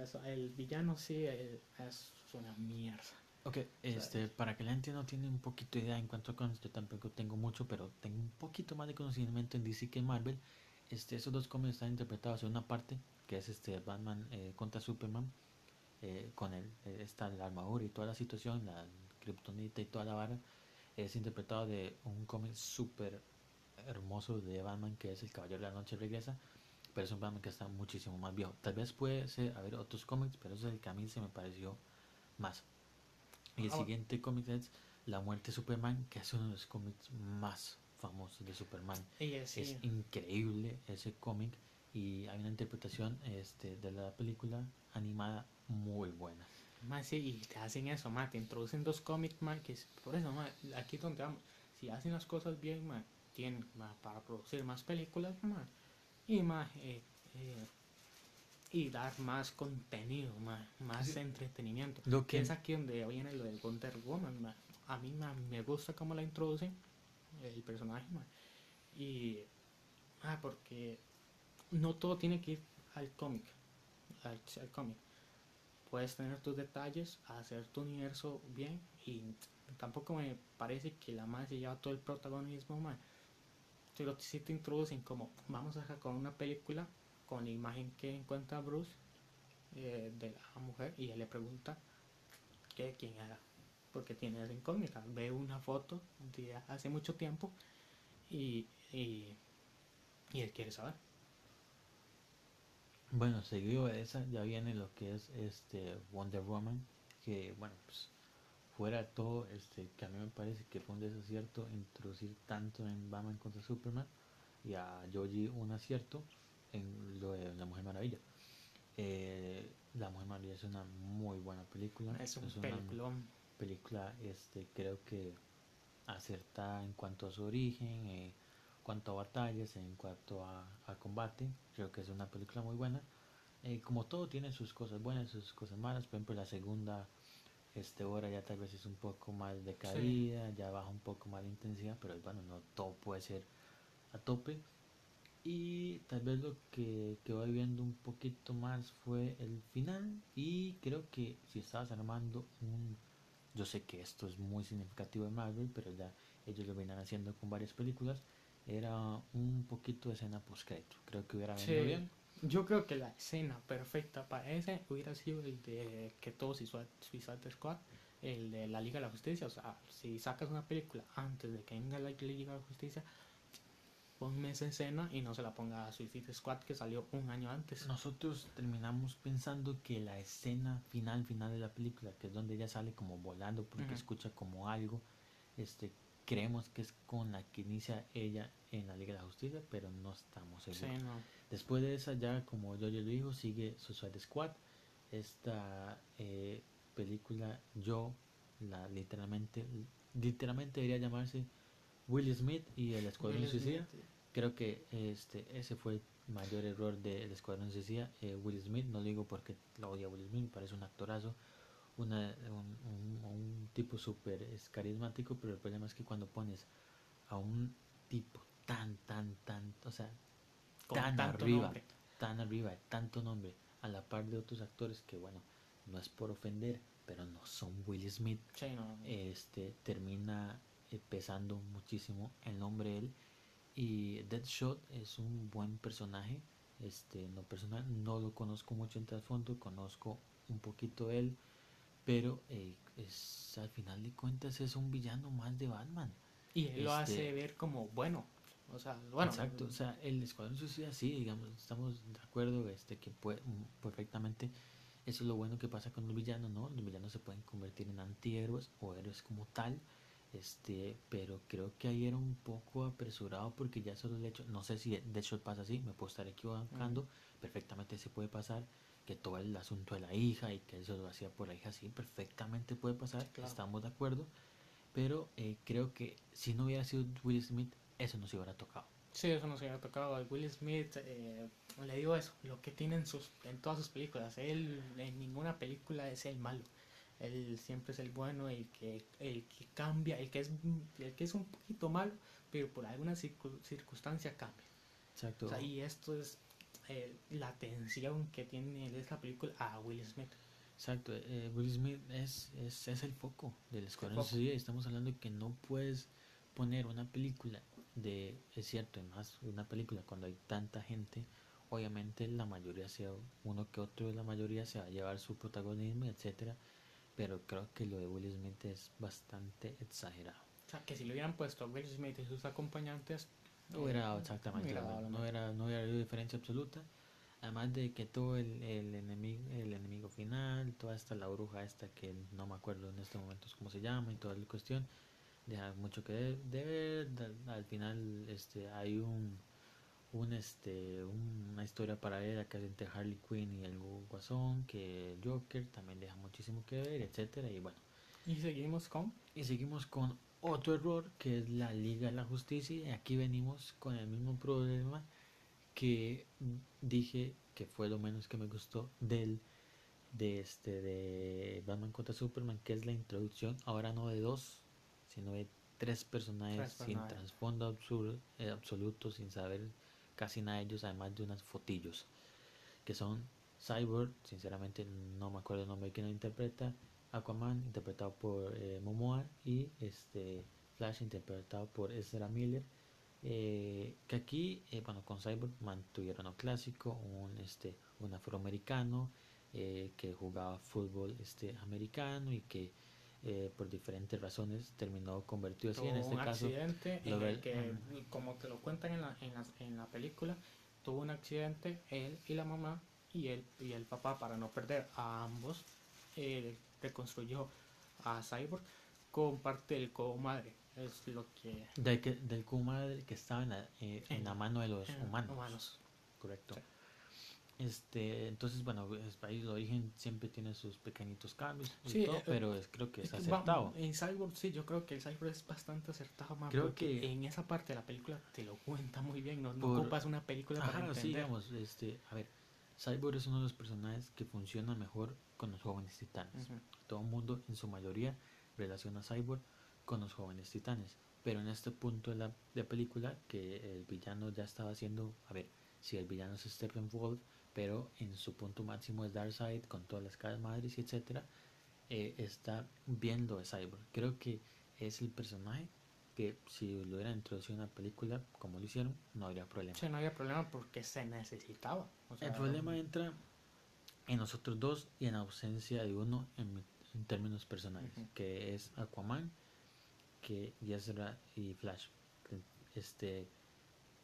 eso, el villano sí eh, es una mierda. Ok, este, para que la gente no tiene un poquito de idea en cuanto a cómics, yo tampoco tengo mucho, pero tengo un poquito más de conocimiento en DC que en Marvel. Este, esos dos cómics están interpretados en una parte, que es este Batman eh, contra Superman, eh, con el, eh, esta la armadura y toda la situación, la kriptonita y toda la vara, es interpretado de un cómic súper hermoso de Batman que es El Caballero de la Noche Regresa, pero es un Batman que está muchísimo más viejo. Tal vez puede ser, haber otros cómics, pero ese es el que a mí se me pareció más. Y el Ah, siguiente cómic es La Muerte de Superman, que es uno de los cómics más famosos de Superman. Es, Es increíble ese cómic y hay una interpretación este, de la película animada muy buena. Más sí, y te hacen eso, ma, te introducen dos cómics, ma, que es, por eso, ma, aquí es donde vamos, si hacen las cosas bien, ma, tienen, ma, para producir más películas, ma, y eh, eh, y dar más contenido, más Sí. entretenimiento. Lo Que es aquí donde viene lo de Wonder Woman, ma. a mí me gusta cómo la introducen, el personaje, y, ah, porque no todo tiene que ir al cómic, al, al cómic puedes tener tus detalles, hacer tu universo bien y tampoco me parece que la madre se lleva todo el protagonismo mal. Pero si te introducen como vamos a sacar una película con la imagen que encuentra Bruce eh, de la mujer y él le pregunta que quién era porque tiene esa incógnita. Ve una foto de hace mucho tiempo y, y, él quiere saber. Bueno, seguido de esa ya viene lo que es este Wonder Woman, que bueno, pues fuera todo, este, que a mí me parece que fue un desacierto introducir tanto en Batman contra Superman y a Joji un acierto en lo de La Mujer Maravilla. Eh, la Mujer Maravilla es una muy buena película. Es un una peliculón. película, este, creo que acertada en cuanto a su origen, en cuanto a batallas, en cuanto a, a combate. Creo que es una película muy buena. Eh, como todo tiene sus cosas buenas, sus cosas malas. Por ejemplo, la segunda este hora ya tal vez es un poco más decaída, ya baja un poco más la intensidad, pero bueno, no todo puede ser a tope. Y tal vez lo que, que voy viendo un poquito más fue el final. Y creo que si estabas armando un... Yo sé que esto es muy significativo de Marvel, pero ya ellos lo vienen haciendo con varias películas. Era un poquito de escena post -crédito. Creo que hubiera venido Sí. bien. Yo creo que la escena perfecta para ese hubiera sido el de que todos y Suicide Squad, el de la Liga de la Justicia. O sea, si sacas una película antes de que venga la Liga de la Justicia, ponme esa escena y no se la ponga a Suicide Squad que salió un año antes. Nosotros terminamos pensando que la escena final, final de la película, que es donde ella sale como volando porque escucha como algo, este, creemos que es con la que inicia ella en la Liga de la Justicia, pero no estamos Sí, seguros. no. Después de esa, ya como yo ya lo dijo, sigue Suicide Squad. Esta eh, película, yo, la literalmente, literalmente debería llamarse Will Smith y el Escuadrón Suicida. Smith, Creo que este ese fue el mayor error del Escuadrón Suicida. Eh, Will Smith, no digo porque lo odia Will Smith, parece un actorazo, una, un, un- un tipo súper es carismático, pero el problema es que cuando pones a un tipo tan, tan, tan, o sea, con tan arriba, nombre. tan arriba, de tanto nombre, a la par de otros actores que, bueno, no es por ofender, pero no son Will Smith, Sí, no. este termina eh, pesando muchísimo el nombre de él y Deadshot es un buen personaje este no personal no lo conozco mucho en trasfondo conozco un poquito él pero eh, es al final de cuentas es un villano más de Batman y él lo este- hace ver como bueno. O sea, bueno. Exacto, o sea, el Escuadrón Suicida sí, digamos, estamos de acuerdo este que puede perfectamente eso es lo bueno que pasa con los villanos, ¿no? Los villanos se pueden convertir en antihéroes o héroes como tal. Este, pero creo que ahí era un poco apresurado porque ya solo el hecho, no sé si de hecho pasa así, me puedo estar equivocando, perfectamente se puede pasar que todo el asunto de la hija y que eso lo hacía por la hija, sí, perfectamente puede pasar, Claro. estamos de acuerdo, pero eh, creo que si no hubiera sido Will Smith, eso no se hubiera tocado. Sí, eso no se había tocado. Will Smith, eh, le digo eso, lo que tiene en, sus, en todas sus películas. Él en ninguna película es el malo. Él siempre es el bueno, el que, el que cambia, el que, es, el que es un poquito malo, pero por alguna circu- circunstancia cambia. Exacto. O sea, y esto es eh, la atención que tiene esa película a Will Smith. Exacto, eh, Will Smith es, es, es el foco del Escuadrón. Suicida y estamos hablando de que no puedes poner una película de, es cierto, y más una película cuando hay tanta gente, obviamente la mayoría sea uno que otro de la mayoría se va a llevar su protagonismo, etcétera, pero creo que lo de Will Smith es bastante exagerado. O sea, que si le hubieran puesto a Will Smith y sus acompañantes, No hubiera dado exactamente hubiera dado no hubiera, no hubiera habido diferencia absoluta. Además de que todo el, el enemigo el enemigo final, toda esta la bruja esta que no me acuerdo en este momento cómo se llama y toda la cuestión, deja mucho que de- deber. da- Al final este hay un un este un- una historia paralela que es entre Harley Quinn y el Guasón, que el Joker también deja muchísimo que ver, etcétera y bueno. Y seguimos con Y seguimos con otro error que es la Liga de la Justicia. Y aquí venimos con el mismo problema que dije que fue lo menos que me gustó del de este de Batman contra Superman, que es la introducción ahora no de dos, sino de tres personajes Tres sin personajes. trasfondo absurdo, eh, absoluto, sin saber casi nada ellos, además de unas fotillos que son Cyborg, sinceramente no me acuerdo el nombre de quien lo interpreta, Aquaman interpretado por eh, Momoa y este Flash interpretado por Ezra Miller. eh, que aquí, eh, bueno, con Cyborg mantuvieron lo clásico, un este un afroamericano que jugaba fútbol este americano y que eh, por diferentes razones terminó convertido así. En este un caso, accidente en el que, como te lo cuentan en la, en, la, en la película, tuvo un accidente él y la mamá y el, y el papá, para no perder a ambos, eh, reconstruyó a Cyborg con parte del comadre. Es lo que. De que, del comadre que estaba en la, eh, en la mano de los en humanos. humanos. Correcto. Sí. Este, entonces, bueno, el país de origen siempre tiene sus pequeñitos cambios, y Sí, todo, eh, pero es, creo que es Es que va- acertado. en Cyborg, sí, yo creo que el Cyborg es bastante acertado, ma, Creo que- en esa parte de la película te lo cuenta muy bien. No, no ocupas una película para Ajá, sí, entender. digamos, este, a ver, Cyborg es uno de los personajes que funciona mejor con los jóvenes titanes. Todo el mundo, en su mayoría, relaciona a Cyborg con los jóvenes titanes. Pero en este punto de la de película, que el villano ya estaba haciendo, a ver, si el villano es Steppenwolf, pero en su punto máximo es Darkseid, con todas las caras madres y etcétera, eh, está viendo a Cyborg. Creo que es el personaje que si lo hubieran introducido en la película, como lo hicieron, no habría problema. Sí, no había problema porque se necesitaba. o sea, El problema entra en los otros dos y en ausencia de uno en, en términos personales, que es Aquaman, que Ezra y Flash. Este,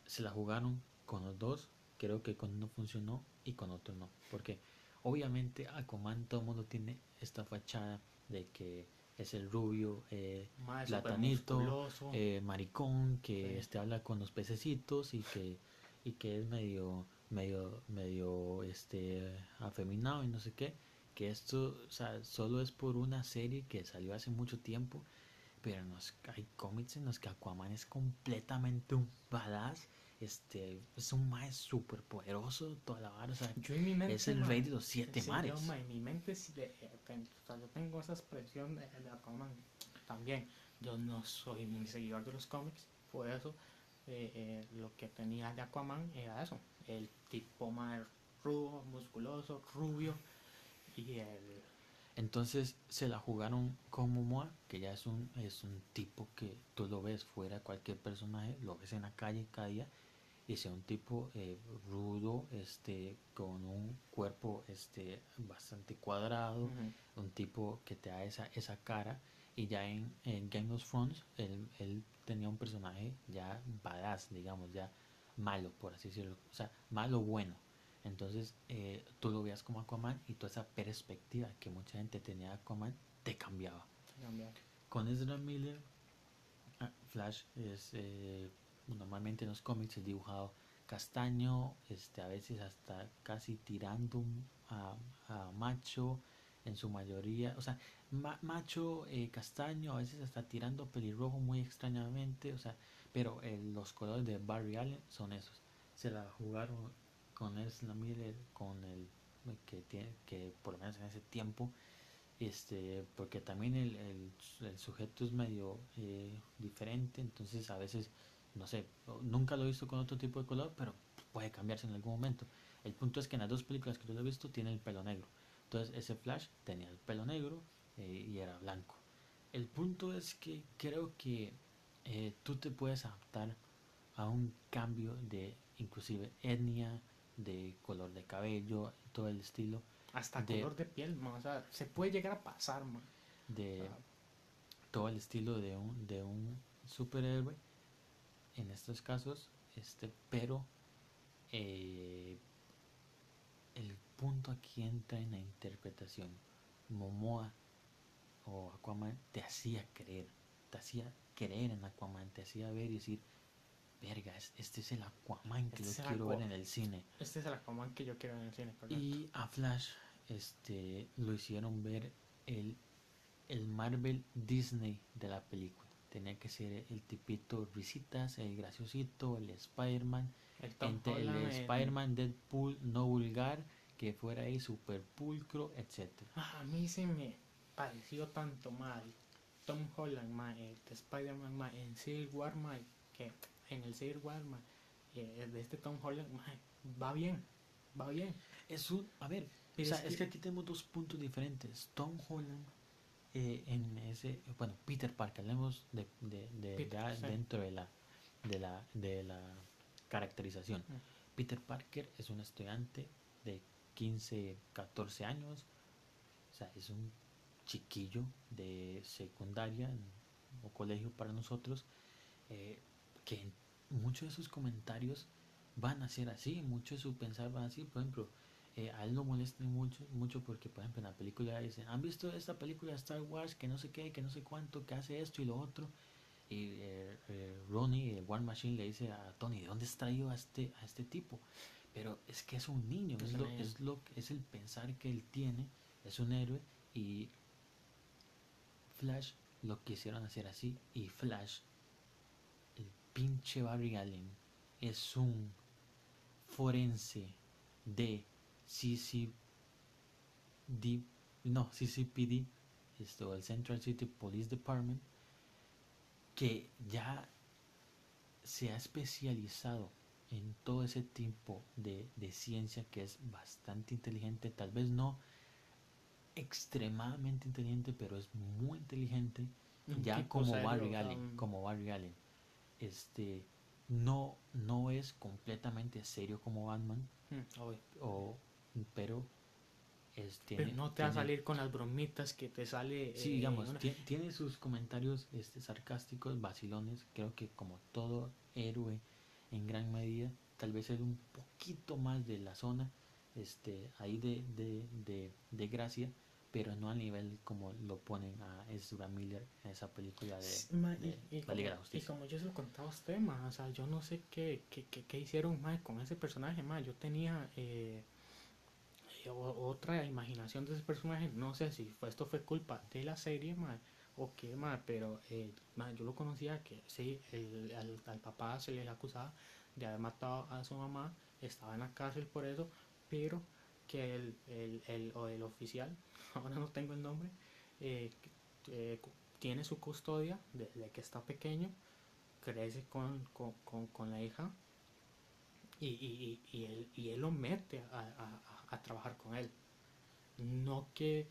se la jugaron con los dos, creo que con uno funcionó y con otro no, porque obviamente Aquaman todo el mundo tiene esta fachada de que es el rubio, eh, platanito, eh, maricón que Sí. este habla con los pececitos y que y que es medio medio medio este afeminado y no sé qué que esto o sea, solo es por una serie que salió hace mucho tiempo pero en los, hay cómics en los que Aquaman es completamente un badass este es un mae súper poderoso toda la vara o sea, Yo en mi mente, es el rey de los siete sí, yo, mares ma, en mi mente eh, ten- o sea, yo tengo esa expresión de, de Aquaman también. Yo no soy muy seguidor de los cómics, por eso eh, eh, lo que tenía de Aquaman era eso, el tipo más rudo, musculoso, rubio y el Entonces se la jugaron con Momoa, que ya es un, es un tipo que tú lo ves fuera de cualquier personaje, lo ves en la calle cada día, y sea un tipo eh, rudo, este, con un cuerpo este, bastante cuadrado, un tipo que te da esa, esa cara, y ya en, en Game of Thrones él, él tenía un personaje ya badass, digamos, ya malo, por así decirlo, o sea, malo bueno. Entonces eh, tú lo veías como Aquaman y toda esa perspectiva que mucha gente tenía de Aquaman te cambiaba. cambiar. Con Ezra Miller, ah, Flash es eh, normalmente en los cómics es dibujado castaño, este, a veces hasta casi tirando a, a macho en su mayoría, o sea, ma- macho eh, castaño, a veces hasta tirando pelirrojo muy extrañamente, o sea, pero eh, los colores de Barry Allen son esos. Se la jugaron con Ezra Miller, con el que tiene, que por lo menos en ese tiempo este porque también el, el, el sujeto es medio eh, diferente entonces a veces no sé nunca lo he visto con otro tipo de color pero puede cambiarse en algún momento el punto es que en las dos películas que yo lo he visto tiene el pelo negro entonces ese Flash tenía el pelo negro eh, y era blanco el punto es que creo que eh, tú te puedes adaptar a un cambio de inclusive etnia de color de cabello todo el estilo Hasta de- color de piel, o sea, se puede llegar a pasar, ma. de Ah. todo el estilo de un, de un superhéroe en estos casos este pero eh, el punto aquí entra en la interpretación Momoa o Aquaman te hacía creer te hacía creer en Aquaman te hacía ver y decir verga es- este es el Aquaman que Este yo quiero ver en el cine Este es el Aquaman que yo quiero en el cine, correcto. y a Flash este, lo hicieron ver el, el Marvel Disney de la película. Tenía que ser el tipito risitas, el graciosito, el Spider-Man, el el Spider-Man Deadpool no vulgar, que fuera ahí super pulcro, etcétera Ah, a mí se me pareció tanto mal Tom Holland, ma, el de Spider-Man, ma, en Civil War, ma, que en el Civil War, ma, eh, de este Tom Holland, ma, va bien, va bien. Es un, a ver, o sea, es es que- que aquí tenemos dos puntos diferentes. Tom Holland eh, en ese, bueno, Peter Parker, hablemos de, de, de Peter, ya sí. dentro de la, de la, de la caracterización. Mm. Peter Parker es un estudiante de 15, 14 años, o sea, es un chiquillo de secundaria o colegio para nosotros, eh, que muchos de sus comentarios van a ser así, mucho de su pensar van así, por ejemplo, eh, a él lo molesta mucho, mucho porque, por ejemplo, en la película dicen, ¿han visto esta película de Star Wars que no sé qué, que no sé cuánto, que hace esto y lo otro? Y eh, eh, Ronnie, el War Machine, le dice a Tony, ¿de dónde has traído a este, a este tipo? Pero es que es un niño, es, lo, es, lo, es el pensar que él tiene, es un héroe y Flash lo quisieron hacer así y Flash, el pinche Barry Allen, es un forense de CCD, no, CCPD, esto, el Central City Police Department, que ya se ha especializado en todo ese tipo de, de ciencia que es bastante inteligente, tal vez no extremadamente inteligente, pero es muy inteligente, Un ya como Barry Allen, un- como Barry Allen. Este no no es completamente serio como Batman, Mm, o pero es Pero tiene, no te va a tiene- salir con las bromitas que te sale. Sí, eh, digamos, una- tie- tiene sus comentarios este, sarcásticos, vacilones. Creo que como todo héroe, en gran medida, tal vez es un poquito más de la zona, este, ahí de, de, de, de gracia, pero no a nivel como lo ponen a Ezra Miller en esa película de, Sí, ma, y- de y, la Liga de la como, y Justicia. como yo se lo contaba a usted, ma, o sea, yo no sé qué, qué, qué, qué hicieron ma, con ese personaje, ma. Yo tenía eh, otra imaginación de ese personaje, no sé si fue, esto fue culpa de la serie, o qué, ma, pero eh, yo lo conocía que sí, el, al, al papá se le acusaba de haber matado a su mamá, estaba en la cárcel por eso, pero que el, el, el, o el oficial, ahora no tengo el nombre, eh, eh, tiene su custodia desde que está pequeño, crece con, con, con, con la hija y, y, y, él, y él lo mete a- a trabajar con él. No que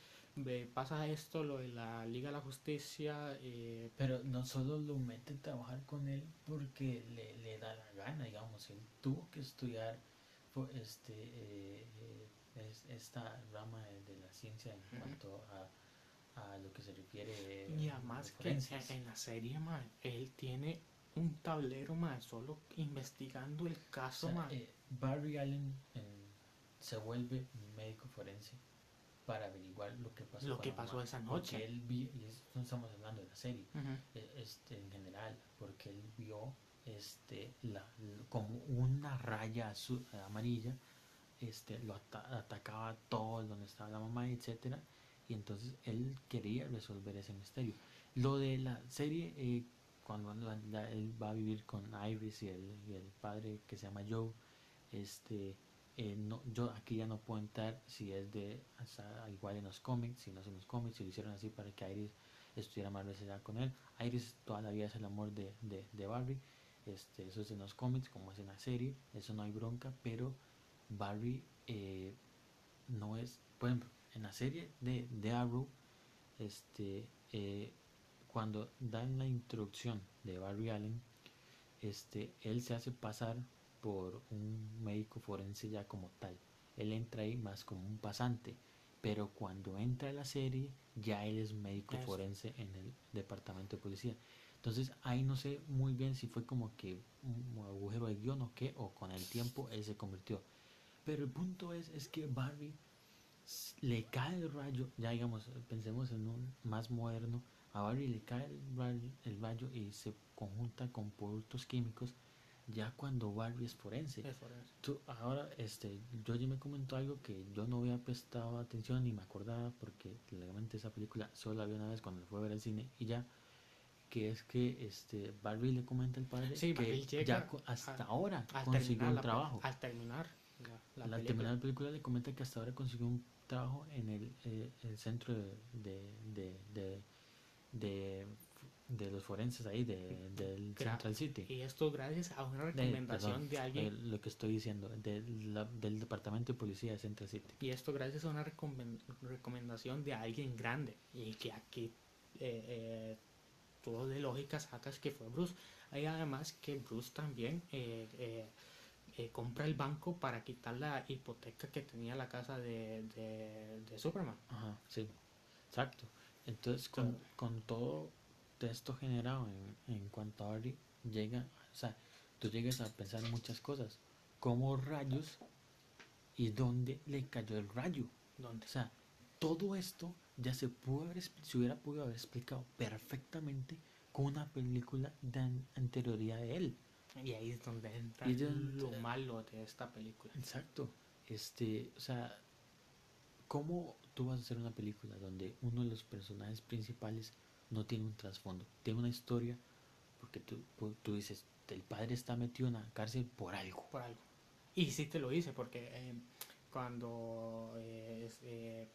pasa esto, lo de la Liga de la Justicia, eh, Pero no solo lo mete a trabajar con él porque le, le da la gana, digamos, él tuvo que estudiar fue, este, eh, es- esta rama de, de la ciencia en cuanto a, a lo que se refiere y además que en, la serie, ma, él tiene un tablero más solo investigando el O caso, sea, ma. eh, Barry Allen se vuelve médico forense para averiguar lo que pasó, Lo que pasó mamá, esa porque noche. él vi- y es- no estamos hablando de la serie, Ujú. eh, este, en general, porque él vio este, la, como una raya azul, amarilla, este, lo ata- atacaba todo donde estaba la mamá, etcétera, y entonces él quería resolver ese misterio. Lo de la serie, eh, cuando la- la- él va a vivir con Iris y el, y el padre que se llama Joe, este, eh, no, yo aquí ya no puedo entrar si es de igual en los cómics, si no es en los cómics, si lo hicieron así para que Iris estuviera más relacionada con él. Iris toda la vida es el amor de, de, de Barry, este, eso es en los cómics, como es en la serie, eso no hay bronca, pero Barry eh, no es, por ejemplo, en la serie de, de Arrow, este, eh, cuando dan la introducción de Barry Allen, este, él se hace pasar por un médico forense ya como tal. Él entra ahí más como un pasante, pero cuando entra a la serie ya él es médico Eso. forense en el departamento de policía. Entonces ahí no sé muy bien si fue como que un agujero de guion o qué, o con el tiempo él se convirtió. Pero el punto es, es que Barry le cae el rayo, ya digamos, pensemos en un más moderno, a Barry le cae el rayo, el rayo y se conjunta con productos químicos ya cuando Barry es forense. Es. Tú, ahora, este, yo ya me comentó algo que yo no había prestado atención ni me acordaba porque realmente esa película solo la vi una vez cuando fue a ver al cine y ya, que es que este Barry le comenta al padre Sí, que llega ya hasta a- ahora Al consiguió un la, trabajo. al terminar la, la Al película. terminar la película le comenta que hasta ahora consiguió un trabajo en el, eh, el centro de, de, de, de, de- de los forenses ahí, de, del Gra- Central City. Y esto gracias a una De- recomendación perdón, de alguien. lo que estoy diciendo, de la- del departamento de policía de Central City. Y esto gracias a una recomen- recomendación de alguien grande. Y que aquí eh, eh, todo de lógica sacas que fue Bruce. Hay además que Bruce también eh, eh, eh, compra el banco para quitar la hipoteca que tenía la casa de, de, de Superman. Ajá, sí, exacto. Entonces, con, con todo esto generado en, en cuanto a Barry, llega, o sea, tú llegas a pensar muchas cosas. ¿Cómo rayos ¿Y dónde le cayó el rayo? ¿Dónde? O sea, todo esto ya se pudo haber, se hubiera podido haber explicado perfectamente con una película de an- anterioridad de él. Y ahí es donde entra lo malo de esta película. Exacto. Este, o sea, ¿cómo tú vas a hacer una película donde uno de los personajes principales no tiene un trasfondo? Tiene una historia, porque tú, tú dices, el padre está metido en la cárcel por algo. por algo. Y sí te lo hice, porque eh, cuando eh, eh,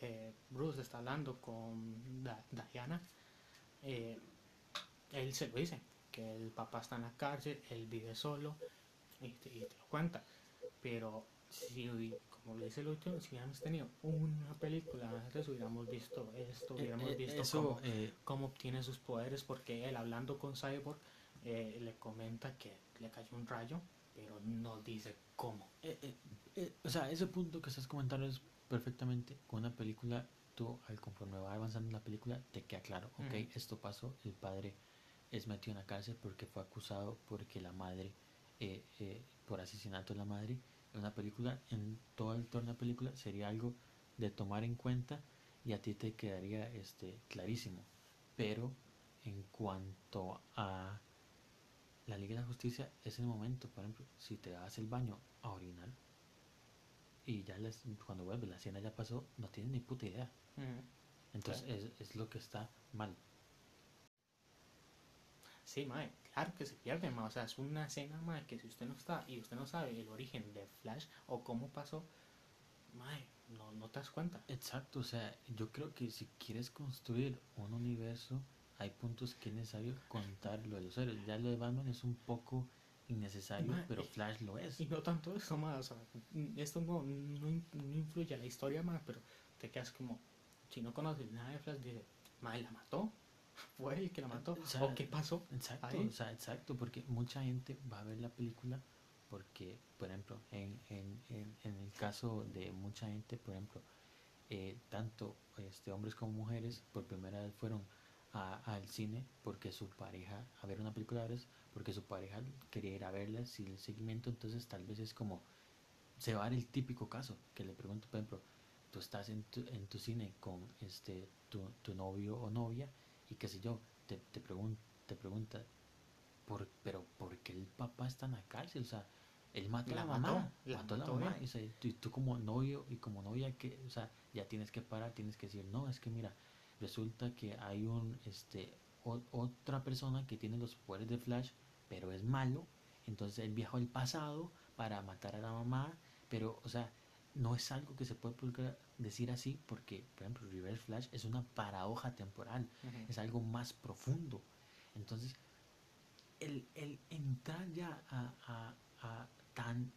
eh, Bruce está hablando con Diana, él se lo dice, que el papá está en la cárcel, él vive solo, y te, y te lo cuenta. Pero si, como le dice el último, si hubiéramos tenido una película antes, hubiéramos visto esto, hubiéramos Eh, eh, visto eso, cómo, eh, cómo obtiene sus poderes, porque él hablando con Cyborg eh, le comenta que le cayó un rayo, pero no dice cómo. eh, eh, eh, o sea, ese punto que estás comentando es perfectamente con una película, tú al conforme va avanzando la película, te queda claro, ok, esto pasó, el padre es metido en la cárcel porque fue acusado porque la madre, eh, eh, por asesinato de la madre, una película, en todo el torno de la película, sería algo de tomar en cuenta y a ti te quedaría este clarísimo. Pero en cuanto a la Liga de la Justicia, es el momento, por ejemplo, si te das el baño a orinar y ya les, cuando vuelves, la escena ya pasó, no tienes ni puta idea. Entonces Claro. es, es lo que está mal. Sí, mae, claro que se pierde, mae. O sea, es una escena, mae, que si usted no está y usted no sabe el origen de Flash o cómo pasó, mae, no, no te das cuenta. Exacto, o sea, yo creo que si quieres construir un universo, hay puntos que es necesario contar lo de los héroes. Ya lo de Batman es un poco innecesario, Ma, pero Flash lo es. Y no tanto eso, mae, o sea, esto no, no, no influye a la historia, mae, pero te quedas como, si no conoces nada de Flash, dices, mae, la mató, fue el que la mató, O sea, o qué pasó. Exacto, o sea, exacto, porque mucha gente va a ver la película porque, por ejemplo, en, en, en, en el caso de mucha gente, por ejemplo, eh, tanto este, hombres como mujeres por primera vez fueron a- al cine porque su pareja, a ver una película de porque su pareja quería ir a verla sin el seguimiento, entonces tal vez es como, se va a dar el típico caso, que le pregunto, por ejemplo, tú estás en tu, en tu cine con este tu, tu novio o novia y qué sé yo, te, te, pregun- te pregunta, por, pero ¿por qué el papá está en la cárcel? O sea, él mató a La la mamá, mató, la mató a la mamá, y, o sea, y tú como novio y como novia, que, o sea, ya tienes que parar, tienes que decir, no, es que mira, resulta que hay un, este, o- otra persona que tiene los poderes de Flash, pero es malo, entonces él viajó al pasado para matar a la mamá, pero, o sea, no es algo que se puede decir así porque, por ejemplo, Reverse Flash es una paradoja temporal, es algo más profundo. Entonces, el, el entrar ya a, a- a tan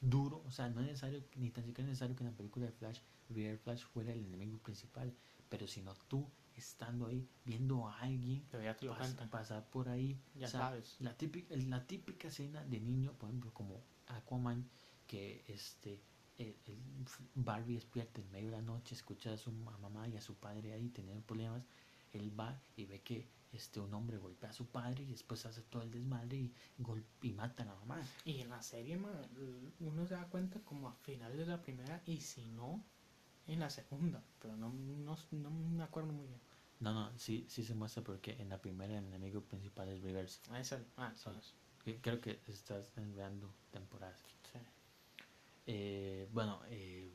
duro, o sea, no es necesario, ni tan siquiera es necesario que en la película de Flash, Reverse Flash fuera el enemigo principal, pero sino tú estando ahí, viendo a alguien ya te lo pas- cuentan, pasar por ahí, ya o sea, sabes. la típica, la típica escena de niño, por ejemplo, como Aquaman, que este el, el Barbie despierta en medio de la noche, escucha a su ma- mamá y a su padre ahí teniendo problemas, él va y ve que este un hombre golpea a su padre y después hace todo el desmadre y, y mata a la mamá. Y en la serie, uno se da cuenta como a finales de la primera y si no, en la segunda. Pero no, no, no me acuerdo muy bien. No, no, sí, sí se muestra porque en la primera el enemigo principal es Reverse. Ah, ah, Sí. sabes. Que- Creo que estás enviando temporadas. Eh, bueno, eh,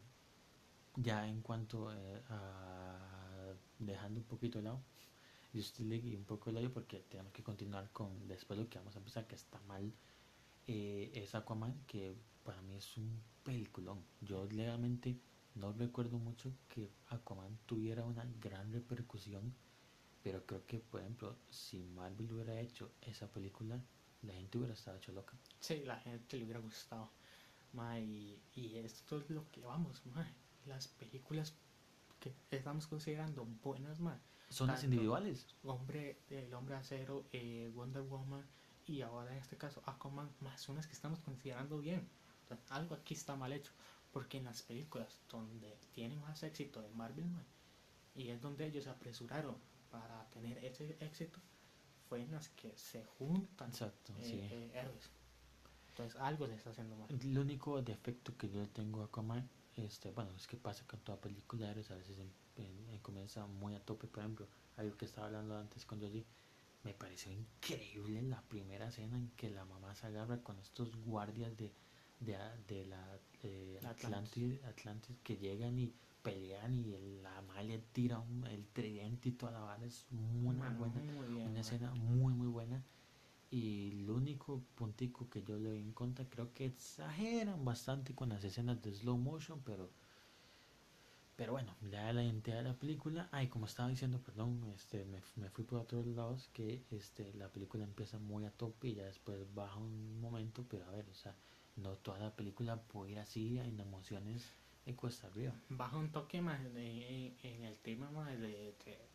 ya en cuanto eh, a dejando un poquito de lado Justice League y un poco de lado porque tenemos que continuar con después lo que vamos a empezar que está mal eh, es Aquaman que para mí es un peliculón yo legalmente no recuerdo mucho que Aquaman tuviera una gran repercusión pero creo que por ejemplo si Marvel hubiera hecho esa película la gente hubiera estado hecho loca Sí, la gente le hubiera gustado. Ma, y, y esto es lo que vamos, ma. Las películas que estamos considerando buenas, ma. son las individuales Hombre, el hombre acero, eh, Wonder Woman y ahora en este caso Aquaman, más son las que estamos considerando bien. O sea, algo aquí está mal hecho. Porque en las películas donde tienen más éxito de Marvel, ma, y es donde ellos se apresuraron para tener ese éxito, fue en las que se juntan exacto eh, sí eh, héroes. Entonces algo se está haciendo mal. El único defecto que yo tengo a Aquaman, este, bueno, es que pasa con toda película, eres a veces en, en- en comienza muy a tope, por ejemplo, algo que estaba hablando antes con Joji, me pareció increíble la primera escena en que la mamá se agarra con estos guardias de, de, de la eh, Atlantis. Atlantis, Atlantis que llegan y pelean y el- la mamá le tira un- el tridente y toda la vara, es muy, muy buena muy bien, una escena muy muy buena y el único puntico que yo le doy en contra creo que exageran bastante con las escenas de slow motion pero pero bueno da la identidad de la película. Ay como estaba diciendo perdón este me, me fui por otros lados que este la película empieza muy a tope y ya después baja un momento pero a ver o sea no toda la película puede ir así en emociones de cuesta arriba. Baja un toque más en el tema más de, de-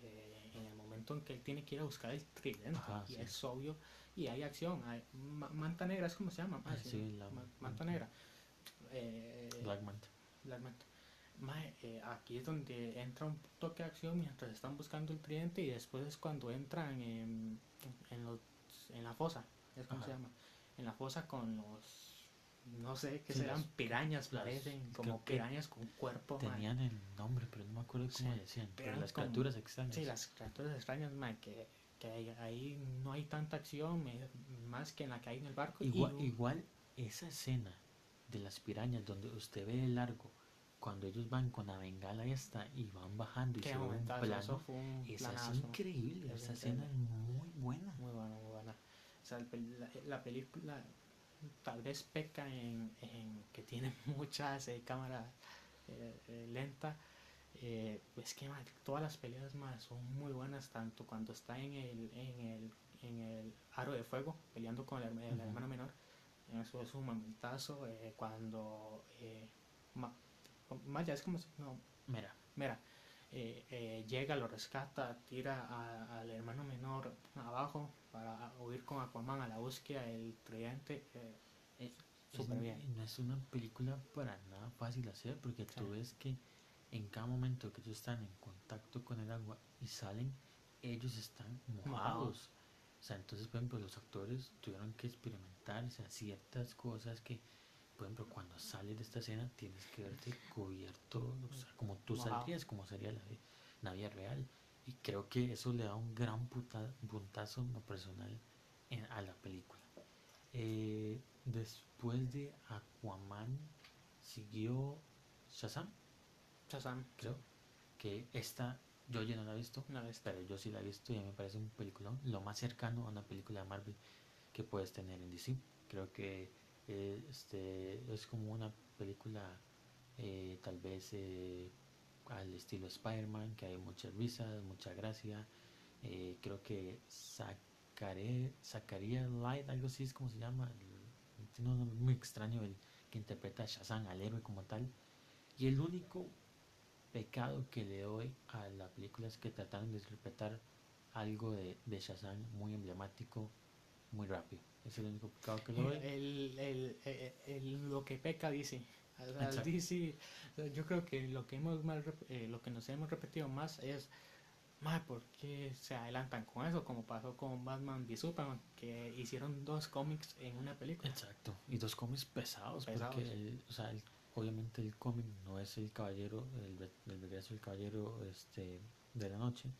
de- en el momento en que él tiene que ir a buscar el tridente Ajá, y sí. es obvio y hay acción hay ma- manta negra es como se llama Ah, sí, sí, la- ma- manta negra. eh, Black Manta. Black Manta. Mae, eh, aquí es donde entra un toque de acción mientras están buscando el tridente y después es cuando entran en, en, los, en la fosa, es como se llama, en la fosa con los, no sé qué Sí, serán, pirañas parecen, como que pirañas con cuerpo. tenían el nombre pero no me acuerdo cómo Sí, decían pero las criaturas extrañas Sí, las criaturas extrañas, mae, que, que ahí, no hay tanta acción, me- más que en la que hay en el barco. y- Igual, igual esa escena de las pirañas donde usted ve de largo cuando ellos van con la bengala esta y van bajando y se un plano, un esa es increíble, Es esa escena es muy buena. Muy buena, muy buena. O sea, el la, la película tal vez peca en, en que tiene muchas eh, cámaras eh, eh, lenta. Eh, es que man, todas las peleas más son muy buenas, tanto cuando está en el, en el, en el aro de fuego peleando con el, el hermano menor. Eso es un momentazo. eh, cuando Ma- Maya es como no, Mira, Mira, eh, eh, llega, lo rescata, tira a- al hermano menor abajo para huir con Aquaman a la búsqueda del tridente. eh, es, bien. no es una película para nada fácil de hacer porque tú ves que en cada momento que ellos están en contacto con el agua y salen, ellos están mojados. O sea, entonces, por ejemplo, los actores tuvieron que experimentar o sea, ciertas cosas que, por ejemplo, cuando sales de esta escena tienes que verte cubierto, o sea, como tú saldrías, como sería la, vi- la vida real. Y creo que eso le da un gran puta- puntazo personal en- a la película. Eh, después de Aquaman siguió Shazam, Shazam, creo. Que esta yo ya no la he visto, una vez. pero yo sí la he visto y a mí me parece un peliculón, lo más cercano a una película de Marvel que puedes tener en DC. Creo que eh, este es como una película eh, tal vez eh, al estilo Spider-Man, que hay muchas risas, mucha gracia. Creo que sacaré, sacaría Light, algo así es como se llama. tiene un nombre muy extraño el que interpreta a Shazam, al héroe como tal. Y el único pecado que le doy a la película es que trataron de interpretar algo de Shazam muy emblemático, muy rápido. Es el único pecado que le doy. El, el, el- el- lo que peca. O sea, o sea, yo creo que lo que hemos rep- eh, lo que nos hemos repetido más es más ¿por qué se adelantan con eso? Como pasó con Batman v Superman, que hicieron dos cómics en una película. Exacto. Y dos cómics pesados, Pesados. porque el- o sea, el- obviamente el cómic no es el caballero, el, el regreso del caballero este, de la noche,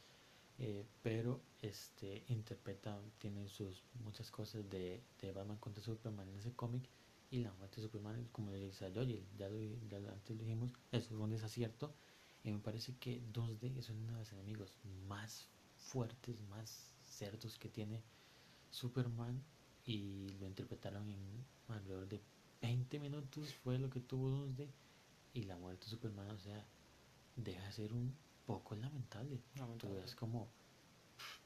eh, pero este interpreta, tiene sus muchas cosas de, de Batman contra Superman en ese cómic y la muerte de Superman, como le dice ya, lo, antes lo dijimos, eso es un desacierto. Y me parece que 2D es uno de los enemigos más fuertes, más cerdos que tiene Superman y lo interpretaron en alrededor de 20 minutos fue lo que tuvo 2D y la muerte de Superman, o sea, deja de ser un poco lamentable. Tú Lamentable. ves como,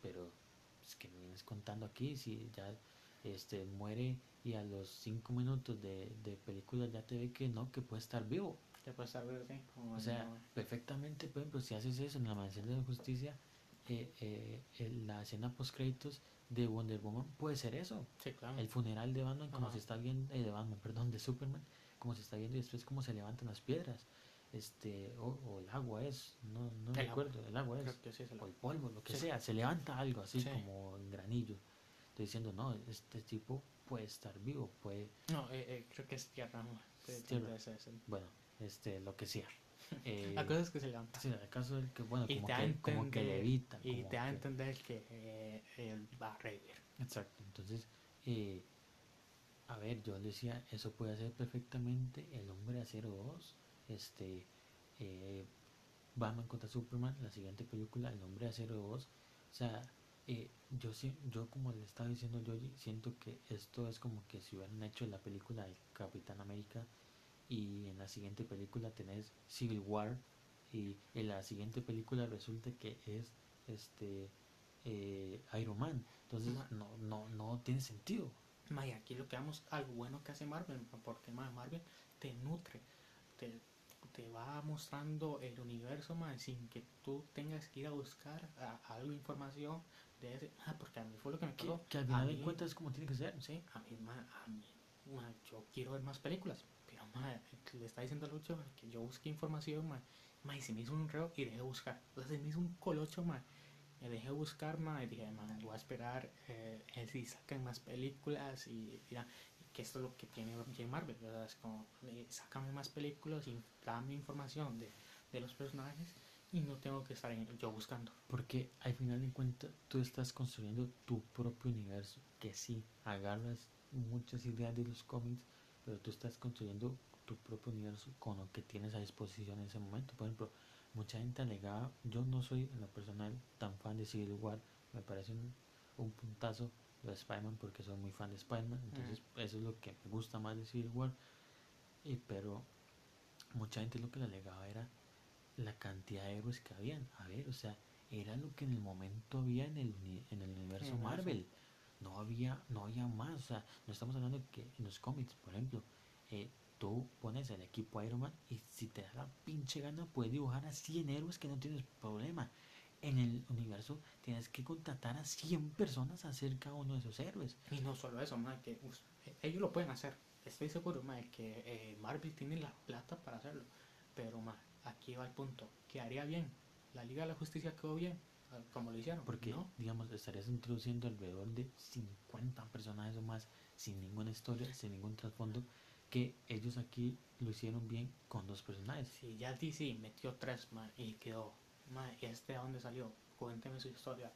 pero es que me vienes contando aquí, si ya este muere y a los 5 minutos de, de película ya te ve que no, que puede estar vivo. Ya puede estar verde, como O sea, no- perfectamente, por ejemplo, si haces eso en la mansión de la justicia, eh, eh, la escena post créditos de Wonder Woman puede ser eso. sí, claro. El funeral de Batman, como Ajá. se está viendo, eh, de Batman, perdón, de Superman, como se está viendo y después cómo se levantan las piedras. Este, o, o el agua es, no, no El recuerdo, el agua es, que sí lo- o el polvo, lo que Sí. sea, se levanta algo así Sí. como en granillo. Estoy diciendo, no, este tipo puede estar vivo, puede... No, eh, eh, creo que es tierra, no. Es tierra. Bueno, este, lo que sea. Eh, La cosa es que se levanta. Sí, el caso es que, bueno, Y como que, como que entender- levita. Y te da a entender que eh, él va a revivir. Exacto, entonces, eh, a ver, yo decía, eso puede hacer perfectamente el hombre acero 2, este, eh, Batman contra Superman, la siguiente película, el hombre de acero 2, o sea, eh, yo, yo como le estaba diciendo yo siento que esto es como que si hubieran hecho la película de Capitán América y en la siguiente película tenés Civil War y en la siguiente película resulta que es este eh, Iron Man. Entonces Ma- no no no tiene sentido. Ma, y aquí lo que vamos, algo bueno que hace Marvel, ma, porque ma, Marvel te nutre, te, te va mostrando el universo ma, sin que tú tengas que ir a buscar a- algo información de ese. Ah, porque a mí fue lo que me que, pasó. que al A final de cuentas es como tiene que ser Sí, a mí, ma, a mí, ma, yo quiero ver más películas, pero ma, le está diciendo a Lucho que yo busqué información, ma, ma, y se me hizo un reo y dejé de buscar. Entonces se me hizo un colocho, ma, me dejé de buscar, ma, y dije, ma, voy a esperar eh, si sacan más películas y, y que esto es lo que tiene. Marvel, ¿verdad? Es como, eh, sácame más películas y dame información de, de los personajes y no tengo que estar en- yo buscando. porque al final de cuentas tú estás construyendo tu propio universo que sí agarras muchas ideas de los cómics pero tú estás construyendo tu propio universo con lo que tienes a disposición en ese momento por ejemplo mucha gente alegaba yo no soy en lo personal tan fan de Civil War me parece un, un puntazo de Spider-Man porque soy muy fan de Spider-Man entonces eso es lo que me gusta más de Civil War y pero mucha gente lo que le alegaba era la cantidad de héroes que habían. A ver, o sea, era lo que en el momento había en el, en el universo Universo. Marvel. No había, no había más. O sea, no estamos hablando de que en los cómics, por ejemplo, eh, tú pones el equipo Iron Man y si te da la pinche gana puedes dibujar a 100 héroes que no tienes problema. En el universo tienes que contratar a 100 personas a hacer cada uno de esos héroes. Y no solo eso, ma, que eh, ellos lo pueden hacer. Estoy seguro, ma, que eh, Marvel tiene la plata para hacerlo. Pero, ma, aquí va el punto. ¿Quedaría bien? ¿La Liga de la Justicia quedó bien? Ah, Como lo hicieron. Porque, ¿no? digamos, estarías introduciendo alrededor de 50 personajes o más sin ninguna historia, sin ningún trasfondo, que ellos aquí lo hicieron bien con dos personajes. Si ya DC metió tres, ma, y quedó. Ma, ¿y este a dónde salió? Cuénteme su historia.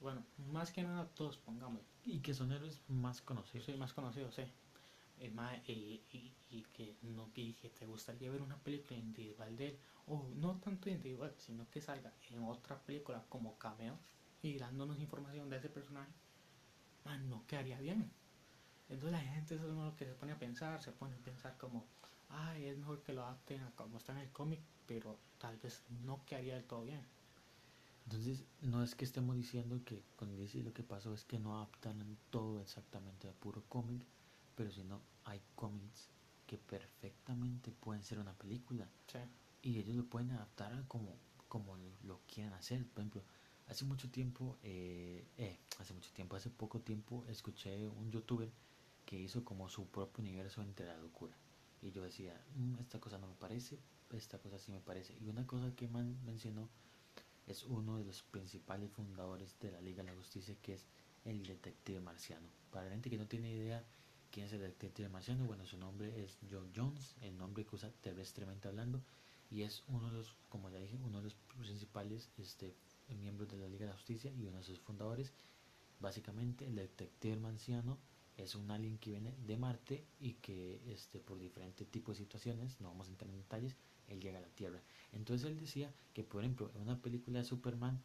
Bueno, más que nada, todos pongamos. Y que son héroes más conocidos. soy más conocido, sí. Eh, y, y, y que no y que te gustaría ver una película individual de él, o no tanto individual, sino que salga en otra película como cameo y dándonos información de ese personaje, man, no quedaría bien. Entonces la gente eso es lo que se pone a pensar, se pone a pensar como, ay, es mejor que lo adapten a como está en el cómic, pero tal vez no quedaría del todo bien. Entonces, no es que estemos diciendo que con DC lo que pasó es que no adaptan todo exactamente a puro cómic, pero si no, hay cómics que perfectamente pueden ser una película. Sí. y ellos lo pueden adaptar a como, como lo quieran hacer. Por ejemplo, hace mucho tiempo, eh, eh, hace mucho tiempo, hace poco tiempo, escuché un youtuber que hizo como su propio universo entre la locura. Y yo decía, "Mm, esta cosa no me parece, esta cosa sí me parece. Y una cosa que man mencionó es uno de los principales fundadores de la Liga de la Justicia, que es el detective marciano. Para la gente que no tiene idea quién es el detective marciano, bueno, su nombre es John Jones, el nombre que usa terrestremente hablando, y es uno de los, como ya dije, uno de los principales este, miembros de la Liga de la Justicia y uno de sus fundadores. Básicamente, el detective marciano es un alien que viene de Marte y que este, por diferentes tipos de situaciones, no vamos a entrar en detalles, él llega a la Tierra. Entonces él decía que, por ejemplo, en una película de Superman,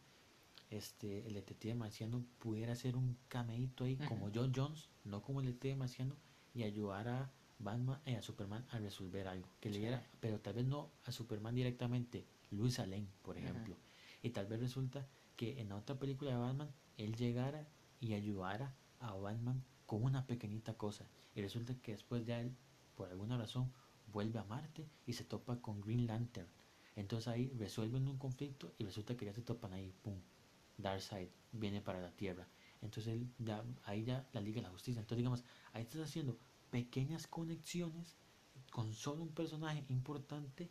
este, el detective marciano pudiera hacer un cameíto ahí como. John Jones, no como el detective marciano, y ayudar a Batman y a Superman a resolver algo. Que le diera, pero tal vez no a Superman directamente, Luis Lane, por ejemplo. Y tal vez resulta que en otra película de Batman, él llegara y ayudara a Batman con una pequeñita cosa. Y resulta que después ya él, por alguna razón, vuelve a Marte y se topa con Green Lantern. Entonces ahí resuelven un conflicto y resulta que ya se topan ahí, pum, Darkseid viene para la Tierra. Entonces él ya, ahí ya la Liga de la Justicia. Entonces digamos, ahí estás haciendo pequeñas conexiones con solo un personaje importante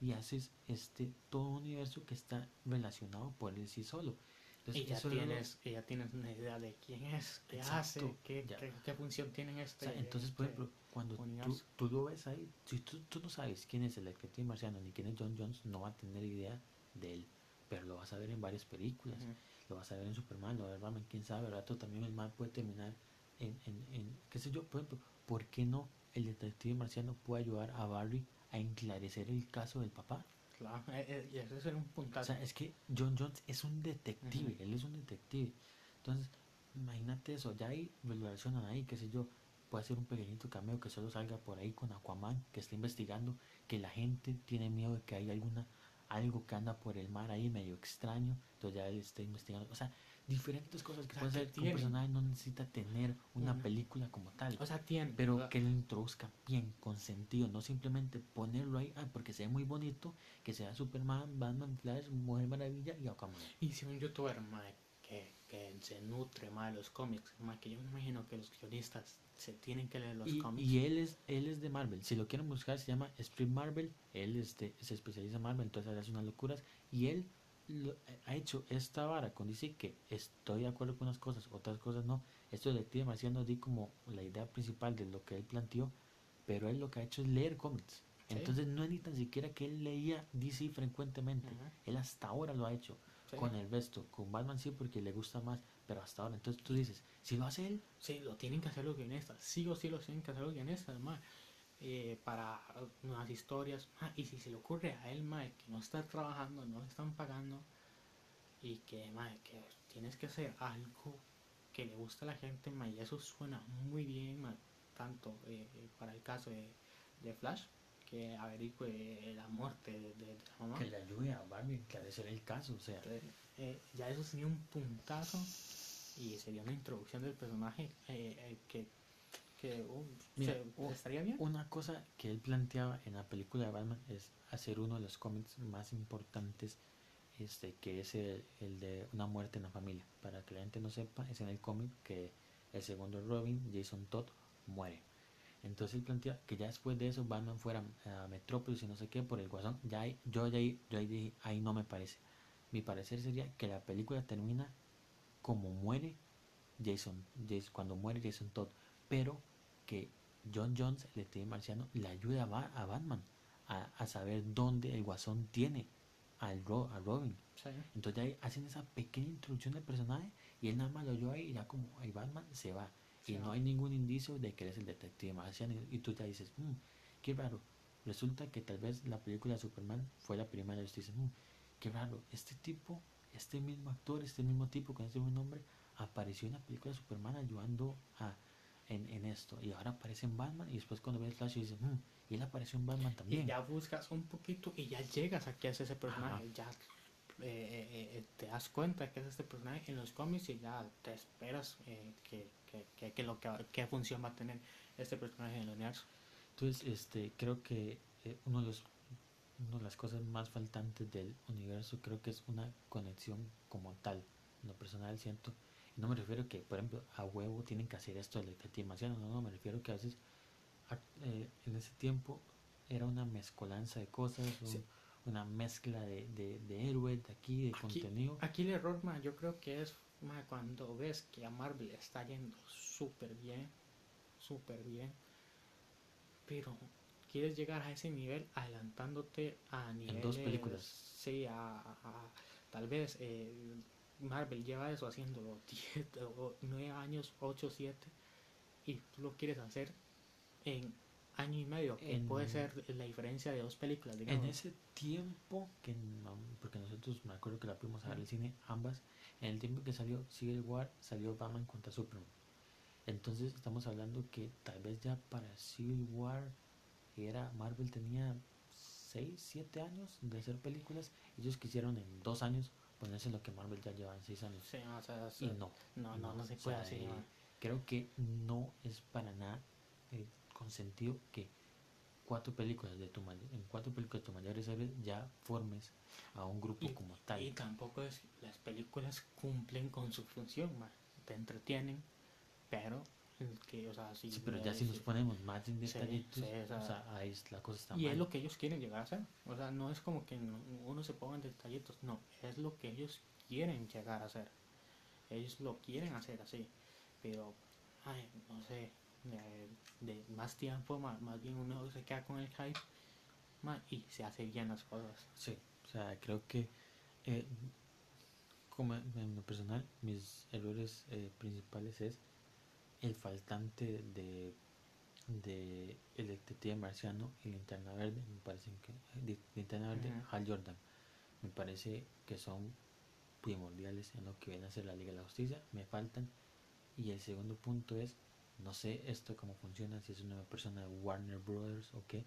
y haces este todo un universo que está relacionado por él sí solo. Y ya, lo- tienes, y ya tienes una idea de quién es, qué Exacto, hace, qué, qué, qué función tiene en O este. sea, entonces, por este- ejemplo, cuando tú, tú lo ves ahí, si tú, tú no sabes quién es el detective marciano ni quién es John Jones, no va a tener idea de él. Pero lo vas a ver en varias películas. Lo vas a ver en Superman, lo vas a ver Batman, quién sabe. Rato también el man puede terminar en, en, en, qué sé yo, por ejemplo, ¿por qué no el detective marciano puede ayudar a Barry a enclarecer el caso del papá? Claro, eh, eh, y ese sería un O puntazo. sea, es que John Jones es un detective, él es un detective. Entonces, imagínate eso, ya ahí lo relacionan ahí, qué sé yo, puede ser un pequeñito cameo que solo salga por ahí con Aquaman, que está investigando, que la gente tiene miedo de que hay alguna, algo que anda por el mar ahí medio extraño, entonces ya él está investigando. O sea, diferentes cosas que O sea, pueden que un personaje no necesita tener una película como tal. o sea, tiene. pero ¿verdad? que lo introduzca bien, con sentido, no simplemente ponerlo ahí ah, porque se ve muy bonito, que sea Superman, Batman, Flash, Mujer Maravilla y Aquaman. Y si un youtuber mae, que, que se nutre más de los cómics, mae, que yo me imagino que los guionistas se tienen que leer los y, cómics. y él es él es de Marvel si lo quieren buscar se llama Street Marvel él este, se especializa en Marvel entonces hace unas locuras y él lo- ha hecho esta vara con DC que estoy de acuerdo con unas cosas otras cosas no esto de Detective Marciano di como la idea principal de lo que él planteó pero él lo que ha hecho es leer cómics Sí. entonces no es ni tan siquiera que él leía DC frecuentemente Ujú. él hasta ahora lo ha hecho Sí. con el resto con Batman sí porque le gusta más pero hasta ahora entonces tú dices si lo hace él Sí, lo tienen que hacer los guionistas. Sí o sí lo tienen que hacer los guionistas, mae, eh, para nuevas historias. Ah, y si se le ocurre a él, mae, que no está trabajando, no le están pagando, y que, mae, que tienes que hacer algo que le gusta a la gente, mae, y eso suena muy bien, mae, tanto eh, para el caso de, de Flash, que averigüe la muerte de, de- de la mamá. que le ayude a Barbie a esclarecer el caso o sea eh, ya eso sería un puntazo y sería una introducción del personaje eh, eh, que, que uh, Mira, se- u- estaría bien. Una cosa que él planteaba en la película de Batman es hacer uno de los cómics más importantes, este, que es el, el de una muerte en la familia. Para que la gente no sepa, es en el cómic que el segundo Robin, Jason Todd, muere. Entonces él plantea que ya después de eso Batman fuera a Metrópolis y no sé qué por el guasón. Ya ahí- yo ya ahí, yo ahí dije, ahí no me parece. Mi parecer sería que la película termina como muere Jason, Jason cuando muere Jason Todd, pero que John Jones, el detective marciano, le ayuda a, Ba- a Batman a, a saber dónde el guasón tiene al Ro- a Robin. Sí. Entonces ahí hacen esa pequeña introducción del personaje y él nada más lo oyó ahí y ya como ahí Batman se va. Y no hay ningún indicio de que eres el detective marciano y, tú ya dices, "Mm, qué raro. Resulta que tal vez la película de Superman fue la primera y tú dices, "Mm, qué raro. Este tipo, este mismo actor, este mismo tipo con este mismo nombre apareció en la película de Superman ayudando a, en, en esto. Y ahora aparece en Batman y después cuando ves Flash dices, "Mm, y él apareció en Batman Y también. ya buscas un poquito y ya llegas a que es ese personaje. Ajá. Ya eh, eh, eh, te das cuenta que es este personaje en los cómics y ya te esperas eh, que, que, que, que lo que, qué función va a tener este personaje en el universo. Entonces, este, creo que uno de los una de las cosas más faltantes del universo creo que es una conexión como tal. En lo personal siento, y no me refiero que, por ejemplo, a huevo tienen que hacer esto detective marciano, no, no, me refiero que a veces a- eh, en ese tiempo era una mezcolanza de cosas, un- una mezcla de, de, de héroes, de aquí, de Aquí- contenido. Aquí el error, ma, yo creo que es ma, cuando ves que a Marvel está yendo súper bien, súper bien, pero quieres llegar a ese nivel adelantándote a niveles... dos películas. Sí, a, a- tal vez eh, Marvel lleva eso haciéndolo 10 o 9 años, 8, 7, y tú lo quieres hacer en año y medio, que En- puede ser la diferencia de dos películas, En digamos. ese tiempo, que no- porque nosotros me acuerdo que la fuimos a ver al cine, ambas, en el tiempo que salió Civil War, salió Batman contra Superman. Entonces estamos hablando que tal vez ya para Civil War era Marvel tenía 6, 7 años de hacer películas. Ellos quisieron en dos años ponerse lo que Marvel ya lleva en 6 años. Sí, o sea, Y no, no, no, no se o puede sea, así. eh, creo que no es para nada eh, con sentido que cuatro películas de tu en cuatro películas de tu mayores héroes ya formes a un grupo Y- como tal. Y tampoco es las películas cumplen con su función, ma. te entretienen, pero que o sea. Sí, pero ya si nos ponemos más en Sí, detallitos, sí, o sea, ahí la cosa está Y mal. es lo que ellos quieren llegar a hacer. O sea, no es como que no- uno se ponga en detallitos, no, es lo que ellos quieren llegar a hacer. Ellos lo quieren hacer así. Pero, ay, no sé, de, de más tiempo, más, más bien uno se queda con el hype ma, y se hace bien las cosas. Sí, o sea, creo que eh, como en en lo personal, mis errores eh, principales es el faltante de de el detective marciano y linterna verde, me parece que de- linterna verde. Hal Jordan, me parece que son primordiales en lo que viene a ser la Liga de la Justicia, me faltan. Y el segundo punto es, no sé esto cómo funciona, si es una persona de Warner Brothers o qué,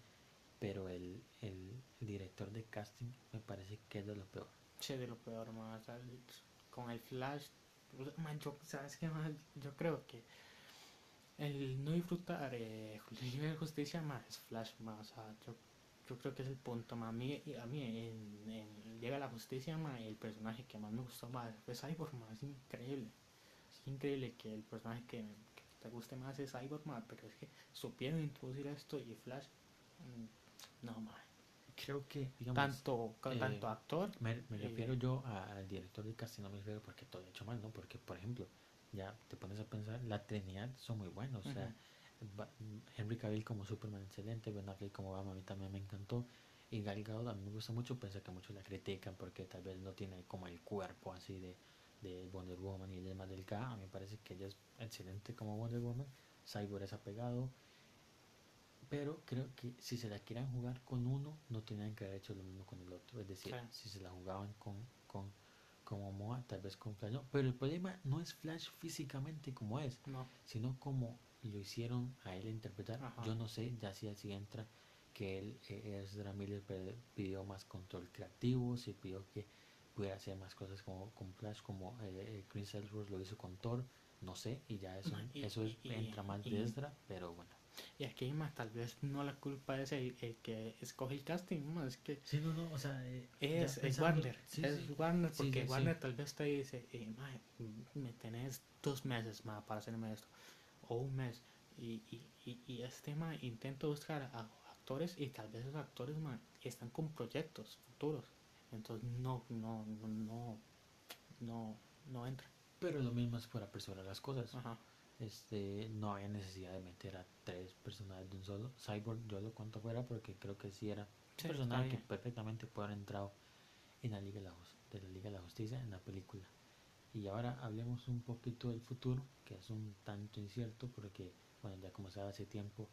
pero el, el director de casting me parece que es de lo peor. Che, de lo peor, el- con el Flash, ma, yo, ¿sabes qué, ma? Yo creo que el no disfrutar eh, de Justicia más es Flash, ma, o sea, yo, yo creo que es el punto, ma, a mí, a mí en, en de la Justicia, ma, el personaje que más me gustó más fue Cyborg, ma, es increíble, es increíble que el personaje que, que te guste más es Cyborg, ma, pero es que supieron introducir esto y Flash, mm, no, ma, Creo que, digamos, tanto, eh, tanto actor, me, me eh, refiero yo al director de casting, no me refiero porque todo he hecho mal, ¿no? Porque, por ejemplo, ya te pones a pensar, la Trinidad son muy buenos, o sea, Henry Cavill como Superman excelente, Ben Affleck como Batman a mí también me encantó y Gal Gadot a mí me gusta mucho, pensé que muchos la critican porque tal vez no tiene como el cuerpo así de, de Wonder Woman y ella es más delgada, a mí me parece que ella es excelente como Wonder Woman, Cyborg es apegado, pero creo que si se la quieran jugar con uno, no tenían que haber hecho lo mismo con el otro, es decir, Claro. si se la jugaban con, con como Moa, tal vez con Flash, no, pero el problema no es Flash físicamente como es, no, sino como lo hicieron a él interpretar. Ajá. Yo no sé, ya si así entra que él, eh, Ezra Miller pidió más control creativo, se pidió que pudiera hacer más cosas como con Flash, como eh, eh, Chris Ellsworth lo hizo con Thor, no sé, y ya eso, y- eso es- y- entra más y- de Ezra, pero bueno. Y aquí más tal vez no la culpa es el, el que escoge el casting, es que Sí, no, no, o sea, eh, es, es Warner, sí, es sí. Warner porque. Warner tal vez te dice, eh, me tenés dos meses más para hacerme esto, o un mes, y, y, y, y este ma intenta buscar a actores y tal vez esos actores ma, están con proyectos futuros, entonces no, no, no, no, no, no entra. Pero lo mismo es por apresurar las cosas. Ajá. Este, no había necesidad de meter a tres personajes de un solo. Cyborg yo lo cuento fuera porque creo que sí era Sí, un personaje que perfectamente puede haber entrado en la Liga de la, de la Liga de la Justicia en la película. Y ahora hablemos un poquito del futuro, que es un tanto incierto porque, bueno, ya como sabe hace tiempo,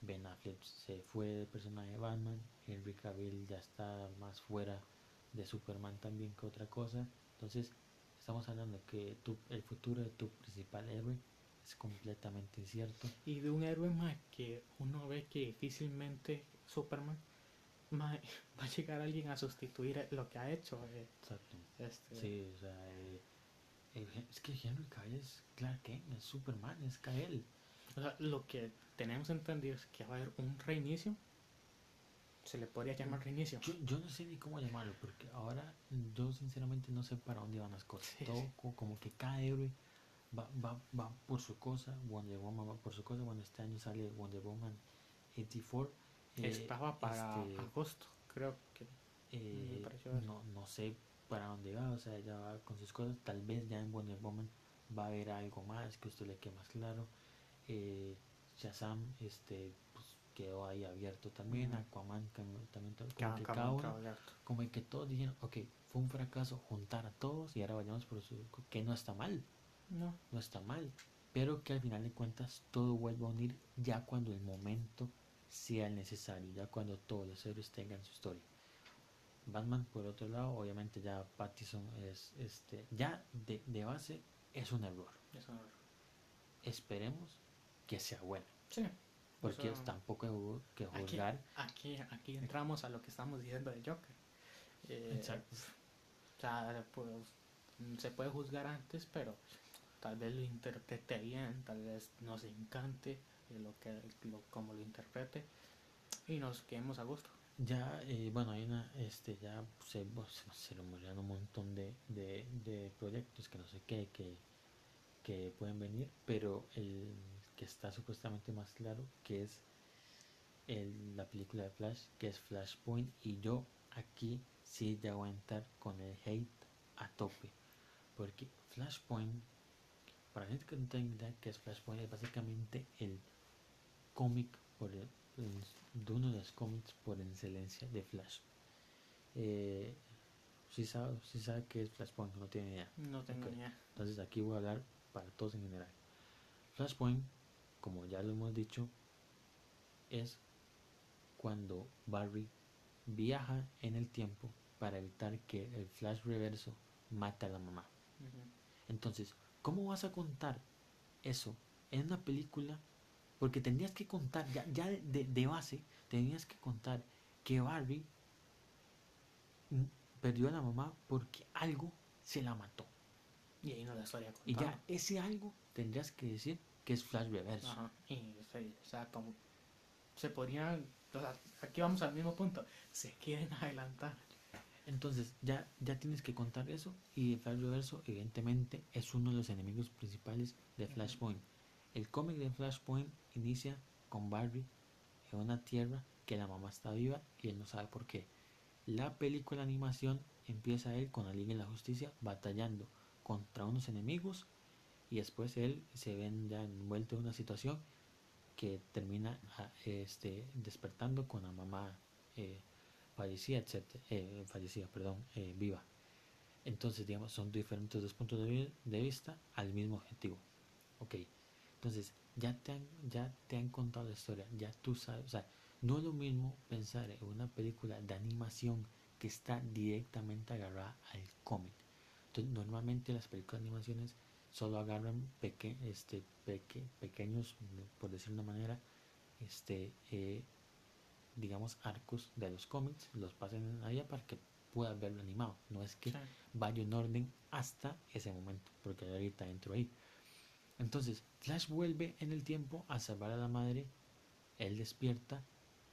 Ben Affleck se fue del personaje de Batman, Henry Cavill ya está más fuera de Superman también que otra cosa. Entonces, estamos hablando que tu, el futuro de tu principal héroe es completamente incierto. Y de un héroe más que uno ve que difícilmente Superman ma, va a llegar alguien a sustituir lo que ha hecho. eh, Exacto. este, Sí, o sea, eh, eh, es que Henry Cavill es Clark Kent, es Superman, es Kael. o sea, lo que tenemos entendido es que va a haber un reinicio. Se le podría llamar reinicio. Yo, yo no sé ni cómo llamarlo, porque ahora yo sinceramente no sé para dónde van las cosas. Sí, Todo sí. como que cada héroe va, va, va por su cosa, Wonder Woman va por su cosa. Bueno, este año sale Wonder Woman 84. eh, Estaba para este, agosto, creo que. eh, no, no sé para dónde va, o sea, ella va con sus cosas. Tal vez ya en Wonder Woman va a haber algo más que usted le quede más claro. Eh, Shazam este, pues, quedó ahí abierto también. Aquaman también, todo- como que gato. como que todos dijeron, ok, fue un fracaso juntar a todos y ahora vayamos por su... que no está mal, No, no está mal, pero que al final de cuentas todo vuelva a unir ya cuando el momento sea el necesario, ya cuando todos los héroes tengan su historia. Batman, por otro lado, obviamente ya Pattison es, este, ya de, de base es un error. Esperemos que sea bueno, Sí. porque Eso- tampoco hay que juzgar. aquí, aquí entramos a lo que estamos diciendo de Joker. Eh, Exacto. O sea, pues, se puede juzgar antes, pero tal vez lo interprete bien, tal vez nos encante eh, lo que lo, como lo interprete y nos quedemos a gusto. Ya, eh, bueno, hay una, este, ya se, se rumorean un montón de, de, de proyectos que no sé qué, que, que pueden venir, pero el que está supuestamente más claro, que es el- la película de Flash, que es Flashpoint, y yo aquí sí a entrar con el hate a tope, porque Flashpoint, para la gente que no tenga idea que es Flashpoint, es básicamente el cómic por el- de uno de los cómics por excelencia de Flash. Eh, si sabe, si sabe qué es Flashpoint, no tiene idea. No tengo Ok. ni idea. Entonces aquí voy a hablar para todos en general. Flashpoint, como ya lo hemos dicho, es cuando Barry viaja en el tiempo para evitar que el Flash reverso mate a la mamá. Entonces, ¿cómo vas a contar eso en una película? Porque tendrías que contar, ya, ya de, base, tenías que contar que mm, perdió a la mamá porque algo se la mató. Y ahí no la historia Y contada. ya ese algo tendrías que decir que es Flash reverso. Ajá. Y, o sea, como se podrían, o sea, aquí vamos al mismo punto, se quieren adelantar. Entonces ya, ya tienes que contar eso y el Flash Reverso evidentemente es uno de los enemigos principales de. Flashpoint. El cómic de Flashpoint inicia con Barry en una tierra que la mamá está viva y él no sabe por qué. La película de animación empieza él con la Liga de la Justicia batallando contra unos enemigos y después él se ven ya envuelto en una situación que termina ah, este, despertando con la mamá eh, fallecida, etcétera, eh, fallecida, perdón, eh, viva. Entonces, digamos, son diferentes dos puntos de, de vista al mismo objetivo. Ok, entonces ya te, han, ya te han contado la historia, ya tú sabes, o sea, no es lo mismo pensar en una película de animación que está directamente agarrada al cómic. Entonces, normalmente las películas de animaciones solo agarran peque, este, peque, pequeños, por decirlo de una manera, este, eh, digamos, arcos de los cómics, los pasen allá para que puedas verlo animado. No es que Sí. vaya en orden hasta ese momento, porque ahorita entro ahí. Entonces, Flash vuelve en el tiempo a salvar a la madre, él despierta,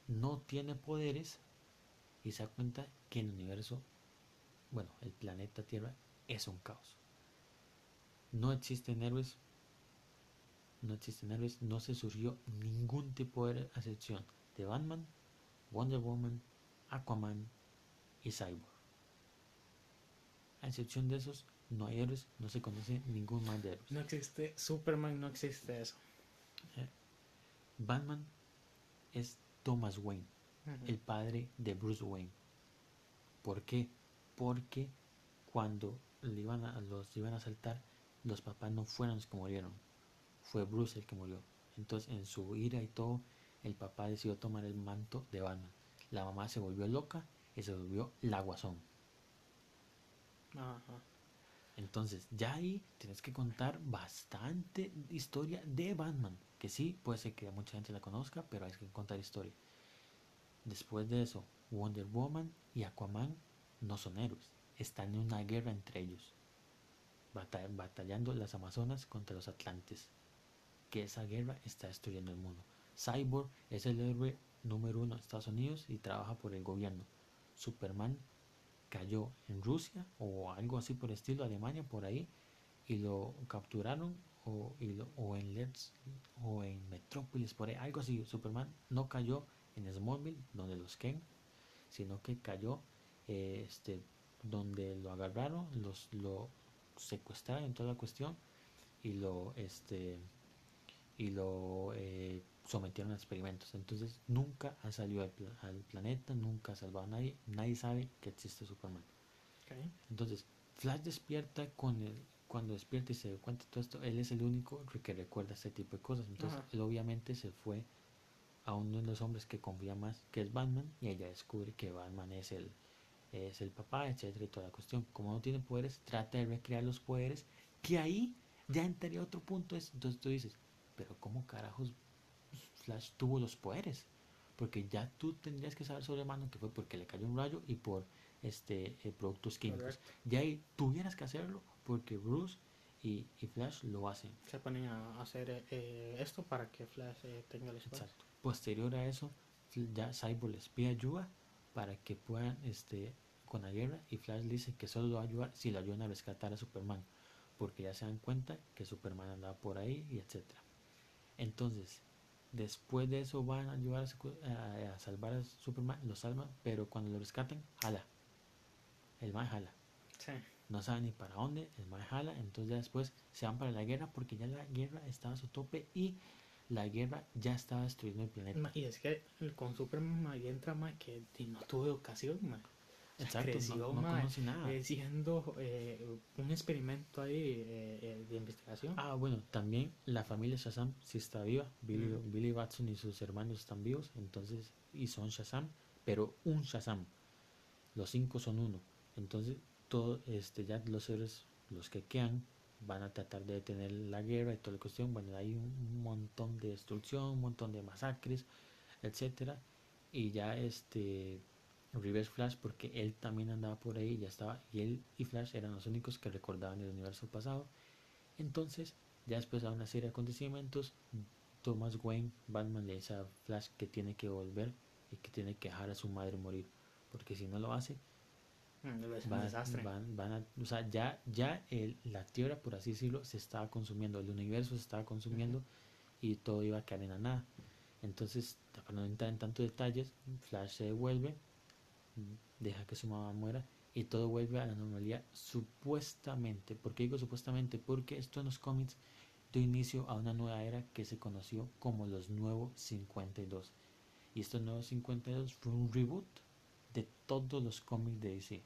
no tiene poderes y se da cuenta que el universo, bueno, el planeta Tierra es un caos. No existen héroes, no existen héroes, no se surgió ningún tipo de excepción de Batman, Wonder Woman, Aquaman y Cyborg. A excepción de esos, no hay héroes, no se conoce ningún más de héroes. No existe Superman, no existe eso. Batman es Thomas Wayne, el padre de Bruce Wayne. ¿Por qué? Porque cuando le iban a, los iban a asaltar, los papás no fueron los que murieron. Fue Bruce el que murió. Entonces, en su ira y todo, el papá decidió tomar el manto de Batman. La mamá se volvió loca y se volvió la guasón. Ajá. Entonces, ya ahí tienes que contar bastante historia de Batman. Que sí, puede ser que mucha gente la conozca, pero hay que contar historia. Después de eso, Wonder Woman y Aquaman no son héroes. Están en una guerra entre ellos. Bata- batallando las Amazonas contra los Atlantes. Que esa guerra está destruyendo el mundo. Cyborg es el héroe número uno de Estados Unidos y trabaja por el gobierno. Superman cayó en Rusia o algo así por estilo, Alemania por ahí, y lo capturaron o, en Leeds o en Metrópolis por ahí, algo así. Superman no cayó en Smallville, donde los Ken, sino que cayó este, donde lo agarraron, los, lo secuestraron en toda la cuestión y lo este y lo eh, sometieron a experimentos. Entonces nunca ha salido al, pla- al planeta, nunca ha salvado a nadie, nadie sabe que existe Superman. Entonces, Flash despierta con el, cuando despierta y se da cuenta de todo esto, él es el único que recuerda este tipo de cosas. Entonces, Ajá. él obviamente se fue a uno de los hombres que confía más, que es Batman, y ella descubre que Batman es el, es el papá, etcétera, y toda la cuestión. Como no tiene poderes, trata de recrear los poderes, que ahí ya entraría otro punto. Es, entonces tú dices, pero ¿cómo carajos Flash tuvo los poderes? Porque ya tú tendrías que saber sobre mano que fue porque le cayó un rayo y por este eh, productos químicos. Ya ahí tuvieras que hacerlo porque Bruce y, y Flash lo hacen. Se ponen a hacer eh, esto para que Flash eh, tenga el espacio. Exacto. Posterior a eso, ya Cyborg les pide ayuda para que puedan este, con la guerra y Flash dice que solo lo va a ayudar si lo ayudan a rescatar a Superman, porque ya se dan cuenta que Superman andaba por ahí y etcétera. Entonces, después de eso van a ayudar a, a- salvar a Superman, lo salvan, pero cuando lo rescatan, jala. El man jala. Sí. No sabe ni para dónde, el man jala, entonces ya después se van para la guerra porque ya la guerra estaba a su tope y la guerra ya estaba destruyendo el planeta. Y es que con Superman ma, ahí entra ma, que no tuvo educación, ma. Exacto, creció, no, no conoce nada. eh, siendo eh, un experimento ahí eh, eh, de investigación. Ah, bueno, también la familia Shazam sí está viva. Billy, Mm. Billy Batson y sus hermanos están vivos, entonces, y son Shazam, pero un Shazam. Los cinco son uno. Entonces, todo, este, ya los héroes, los que quedan, van a tratar de detener la guerra y toda la cuestión. Bueno, hay un, un montón de destrucción, un montón de masacres, etcétera. Y ya este Reverse Flash, porque él también andaba por ahí, ya estaba, y él y Flash eran los únicos que recordaban el universo pasado. Entonces, ya después de una serie de acontecimientos, Thomas Wayne, Batman le dice a Flash que tiene que volver y que tiene que dejar a su madre morir, porque si no lo hace, Mm, van, desastre. van- van a, o sea, ya, ya el- la tierra, por así decirlo, se estaba consumiendo, el universo se estaba consumiendo y todo iba a quedar en la nada. Entonces, para no entrar en tantos detalles, Flash se devuelve, deja que su mamá muera y todo vuelve a la normalidad supuestamente. ¿Por qué digo supuestamente? Porque esto en los cómics dio inicio a una nueva era que se conoció como los Nuevos 52. Y estos Nuevos 52 fue un reboot de todos los cómics de DC.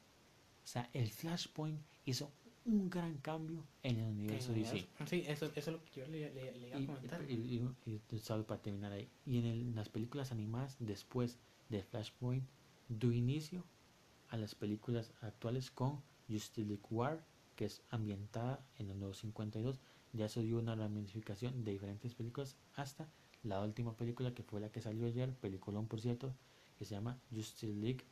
O sea, el Flashpoint hizo un gran cambio en el universo En DC. Sí, eso, eso es lo que yo le, le- le iba a Y, comentar. y- y- y- y solo para terminar ahí. Y en el- las películas animadas, después de Flashpoint, dio inicio a las películas actuales con Justice League War, que es ambientada en los nuevos 52. Ya eso dio una ramificación de diferentes películas hasta la última película que fue la que salió ayer, peliculón por cierto, que se llama Justice League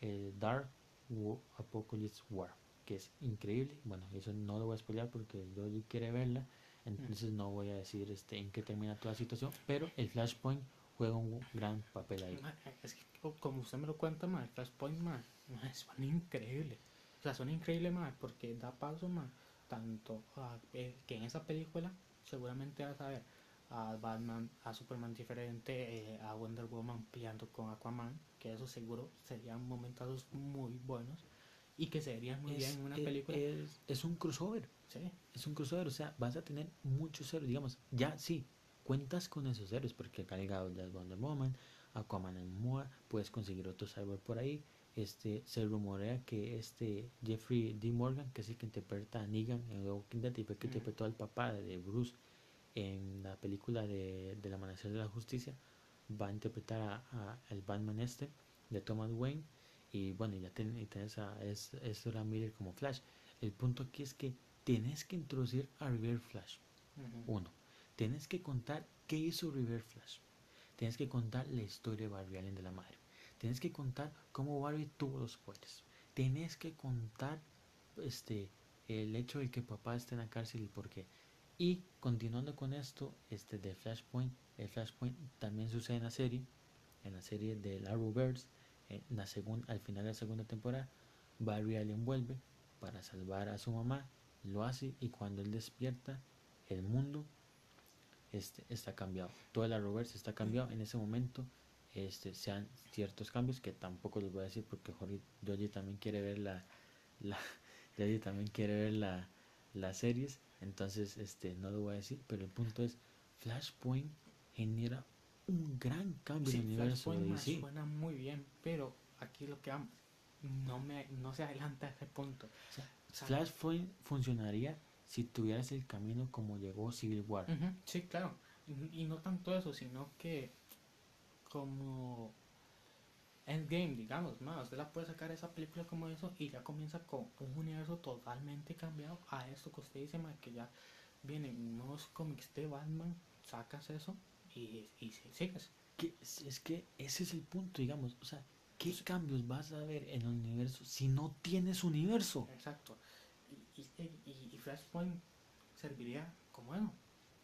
eh, Dark Wo- Apocalypse War, que es increíble. Bueno, eso no lo voy a spoilear porque Yoji quiere verla, entonces no voy a decir este en qué termina toda la situación, pero el Flashpoint juega un gran papel ahí. Ma, Es que como usted me lo cuenta, el Flashpoint, ma, ma, suena increíble. O sea, suena increíble, ma, porque da paso, ma, tanto a, eh, que en esa película seguramente vas a ver a Batman, a Superman diferente, eh, a Wonder Woman peleando con Aquaman, que eso seguro serían momentazos muy buenos y que se verían muy bien en una es- película. es- es un crossover. sí, es un crossover, o sea, vas a tener muchos héroes, digamos, ya sí, cuentas con esos héroes, porque Gal Gadot ya es Wonder Woman, Aquaman es Moa, puedes conseguir otro cyber por ahí, este, se rumorea que este Jeffrey D. Morgan, que es el que interpreta a Negan en The Walking Dead y el que Ujú. interpretó al papá de Bruce en la película de, del Amanecer de la Justicia, va a interpretar a, a- al Batman este, de Thomas Wayne, y bueno, ya ten- y tenés a es, Ezra Miller como Flash. El punto aquí es que tienes que introducir a River Flash. Uno, tienes que contar qué hizo River Flash. Tienes que contar la historia de Barry Allen de la madre. Tienes que contar cómo Barry tuvo los poderes. Tienes que contar este el hecho de que papá está en la cárcel y por qué. Y continuando con esto, este de Flashpoint, el Flashpoint también sucede en la serie, en la serie de Arrowverse, en la segunda, al final de la segunda temporada, Barry Allen vuelve para salvar a su mamá, lo hace y cuando él despierta, el mundo este, está cambiado. Todo el Arrowverse está cambiado en ese momento. Este, sean ciertos cambios que tampoco les voy a decir porque Jorge Yoji también quiere ver la, la también quiere ver la, las series entonces este no lo voy a decir pero el punto es Flashpoint genera un gran cambio Sí, en el universo de Flashpoint DC suena muy bien, pero aquí lo que vamos, no, me, no se adelanta a ese punto. O sea, Flashpoint funcionaría si tuvieras el camino como llegó Civil War Ujú, Sí, claro. Y, y no tanto eso, sino que como Endgame, digamos, más, usted la puede sacar esa película como eso y ya comienza con un universo totalmente cambiado a esto que usted dice, ma, que ya vienen nuevos cómics de Batman, sacas eso y, y si- sigues. que es, es que ese es el punto digamos o sea qué cambios vas a ver en el universo si no tienes universo Exacto. Y, Flashpoint serviría como bueno,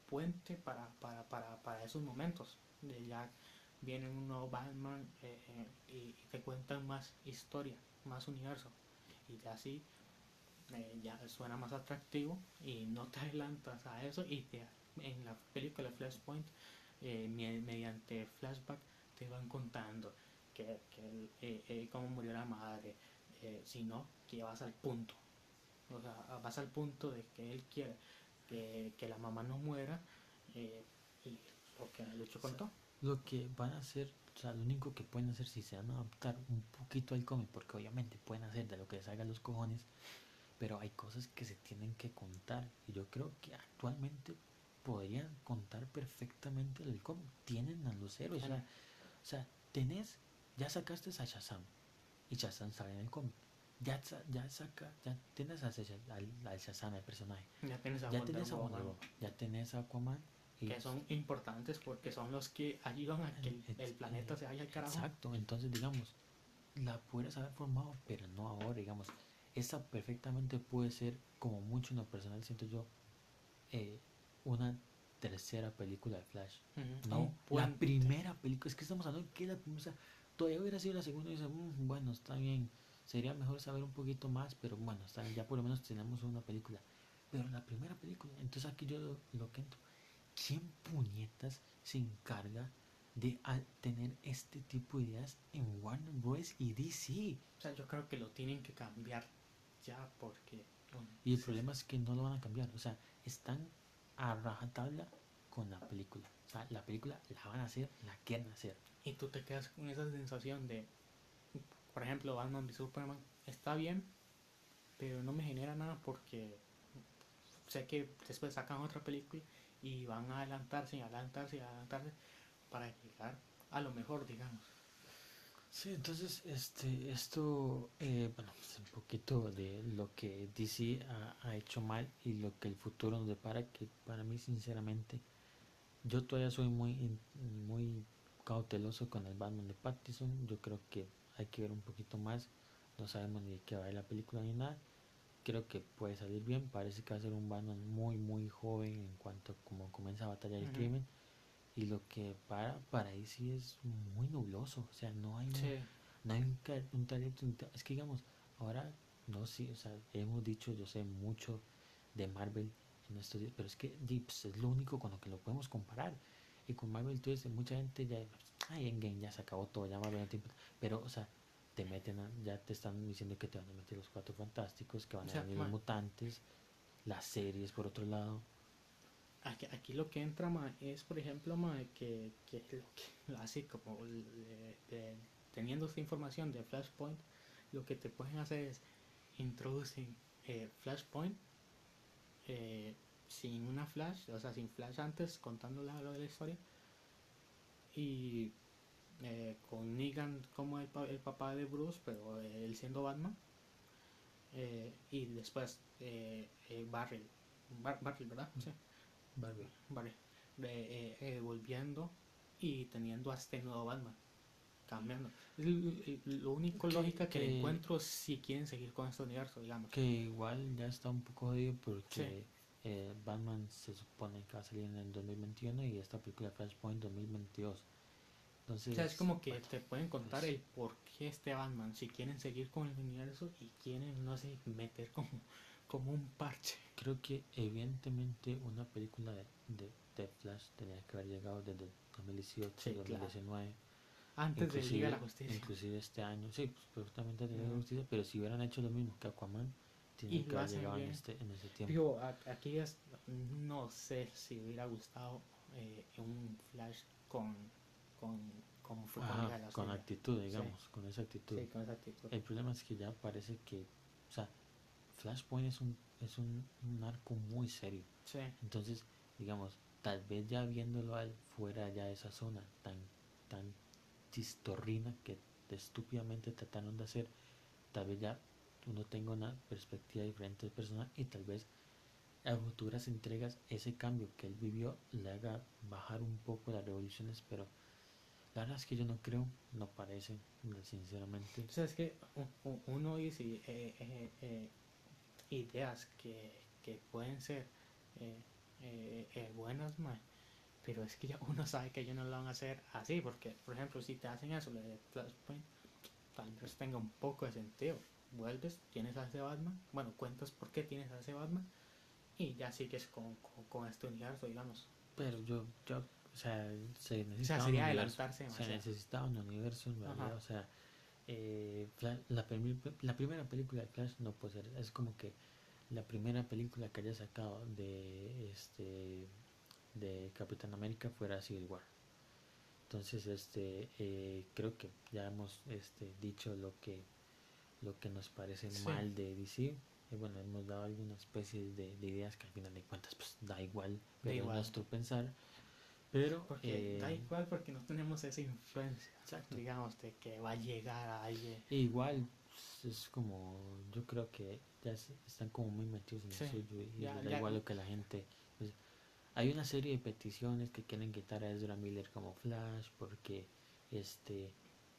puente para, para, para, para esos momentos. De ya viene un nuevo Batman eh, eh, y, te cuentan más historia, más universo. Y ya así eh, ya suena más atractivo y no te adelantas a eso y te en la película Flashpoint, me- mediante flashback, te van contando que, que cómo murió la madre, eh, sino que vas al punto. O sea, vas al punto de que él quiere que, que la mamá no muera eh, y lo que Lucho contó. Lo que van a hacer, o sea, lo único que pueden hacer si se van a adaptar un poquito al cómic, porque obviamente pueden hacer de lo que les haga los cojones, pero hay cosas que se tienen que contar. Y yo creo que actualmente podrían contar perfectamente el cómic. Tienen a los héroes. O sea, o sea, tenés, ya sacaste a Shazam. Y Shazam sale en el cómic. Ya, ya saca, ya tienes a Shazam- al, al Shazam, el personaje. Ya tienes a Ya Wonder tenés a Wonder Woman, ya tenés a Aquaman. Y que son importantes porque son los que ayudan a que el, el planeta se vaya al carajo. Exacto, entonces digamos, la pudieras haber formado, pero no ahora, digamos. Esa perfectamente puede ser, como mucho en lo personal siento yo, eh, una tercera película de Flash. Ujú, No, un la primera película, es que estamos hablando que la primera, o sea, todavía hubiera sido la segunda y dice, "Mm, bueno, está bien, sería mejor saber un poquito más, pero bueno, ya por lo menos tenemos una película. Pero la primera película, entonces aquí yo lo, lo que entro, ¿quién puñetas se encarga de a- tener este tipo de ideas en Warner Bros. y DC? O sea, yo creo que lo tienen que cambiar ya porque... bueno, Y el problema es que no lo van a cambiar, o sea, están a rajatabla con la película. O sea, la película la van a hacer, la quieren hacer. Y tú te quedas con esa sensación de, por ejemplo, Batman v Superman está bien, pero no me genera nada porque sé que después sacan otra película y van a adelantarse y adelantarse y adelantarse para llegar a lo mejor, digamos. Sí, entonces este, esto, eh, bueno, es un poquito de lo que DC ha, ha hecho mal y lo que el futuro nos depara, que para mí sinceramente, yo todavía soy muy, muy cauteloso con el Batman de Pattinson, yo creo que hay que ver un poquito más, no sabemos ni de qué va la película ni nada, creo que puede salir bien, parece que va a ser un Batman muy, muy joven en cuanto a cómo comienza a batallar el crimen. Y lo que para, para DC es muy nubloso, o sea, no hay un- no hay un, un talento, es que digamos, ahora no sí, o sea, hemos dicho, yo sé mucho de Marvel en estos días, pero es que di, pues, es lo único con lo que lo podemos comparar. Y con Marvel tú dices, mucha gente ya, ay, Endgame ya se acabó todo, ya Marvel no te importa". pero o sea, te meten, a- ya te están diciendo que te van a meter los cuatro fantásticos, que van O a venir los mutantes, las series por otro lado. Aquí, aquí lo que entra ma, es, por ejemplo, ma, que, que lo que así como le- teniendo esta información de Flashpoint, lo que te pueden hacer es introducir eh, Flashpoint eh, sin una flash, o sea, sin flash antes, contando la, lo de la historia, y eh, con Negan como el, el papá de Bruce, pero él siendo Batman, eh, y después eh, eh, Barry, Bar- Barry, ¿verdad? Sí. Barbie. Vale, eh, volviendo y teniendo a este nuevo Batman, cambiando. Lo único Que- lógica que, que- encuentro si quieren seguir con este universo, digamos. Que igual ya está un poco jodido porque Sí. Eh, Batman se supone que va a salir en el 2021 y esta película Flashpoint 2022. Entonces, O sea, es como que bueno, te pueden contar pues- el por qué este Batman, si quieren seguir con el universo y quieren, no sé, meter como, como un parche. creo que evidentemente una película de, de, de Flash tenía que haber llegado desde el 2018, Sí, claro. 2019, Antes de Liga de la Justicia. inclusive este año, sí, pues perfectamente de Liga de la. Justicia, pero si hubieran hecho lo mismo que Aquaman, Y que lo hacen en, bien. este, en ese tiempo. Digo, aquí es, no sé si hubiera gustado eh, un Flash con, con, con Ajá, Justicia. actitud, digamos, con esa actitud. Sí, con esa actitud. El problema es que ya parece que, o sea, Flashpoint es un, es un, un arco muy serio. Sí. Entonces, digamos, tal vez ya viéndolo al fuera ya de esa zona tan, tan chistorrina que estúpidamente trataron de hacer, tal vez ya uno tenga una perspectiva diferente del personaje y tal vez a futuras entregas ese cambio que él vivió le haga bajar un poco las revoluciones, pero la verdad es que yo no creo, no parece, sinceramente. O sea, es que uno dice eh, eh, eh, ideas que, que pueden ser buenas, pero es que ya uno sabe que ellos no lo van a hacer así, porque, por ejemplo, si te hacen eso, de Flashpoint, tal vez tenga un poco de sentido. Vuelves, tienes a ese Batman, bueno, cuentas por qué tienes a ese Batman, y ya sigues con, con, con este universo, digamos. Pero yo, yo, o sea, se O necesita sea, un sería universo. adelantarse Se demasiado. necesitaba un universo en realidad, o sea, eh, la, primi- la primera película de Flash no puede ser, es como que la primera película que haya sacado de este de Capitán América fuera Civil War. Entonces, este, eh, creo que ya hemos este, dicho lo que lo que nos parece Sí. mal de DC. Y bueno, hemos dado algunas especies de, de ideas que al final de cuentas pues da igual, pero es igual. nuestro pensar. Pero Porque eh, da igual porque no tenemos esa influencia, Exacto. digamos, de que va a llegar a alguien. Igual pues, es como, yo creo que ya están como muy metidos en Sí, el suyo y ya- da ya- igual lo que la gente... pues, hay una serie de peticiones que quieren quitar a Ezra Miller como Flash porque este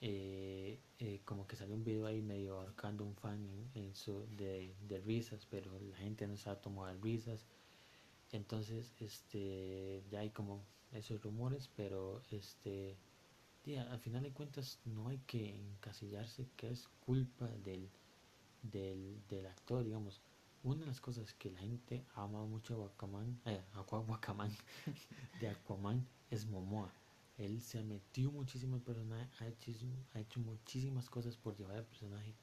eh, eh, como que salió un video ahí medio ahorcando un fan en, su, de, de risas pero la gente no se ha tomado risas entonces este ya hay como esos rumores pero este tía, al final de cuentas no hay que encasillarse que es culpa del, del, del actor, digamos. Una de las cosas que la gente ama mucho de Aquaman, eh, Aqua- Aquaman, de Aquaman es Momoa. Él se metió muchísimo al personaje, ha hecho, ha hecho muchísimas cosas por llevar al personaje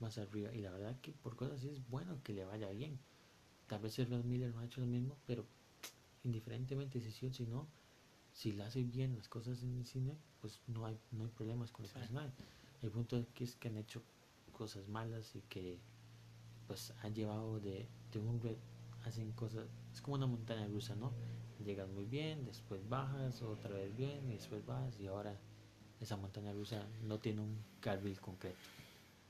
más arriba. Y la verdad que por cosas así es bueno que le vaya bien. Tal vez Ezra Miller no ha hecho lo mismo, pero indiferentemente si sí o si no, si le hace bien las cosas en el cine, pues no hay, no hay problemas con el Sí. personaje. El punto es que es que han hecho cosas malas y que pues han llevado de, de un hacen cosas, es como una montaña rusa, ¿no? Llegas muy bien, después bajas, otra vez bien, y después bajas, y ahora esa montaña rusa no tiene un carril concreto.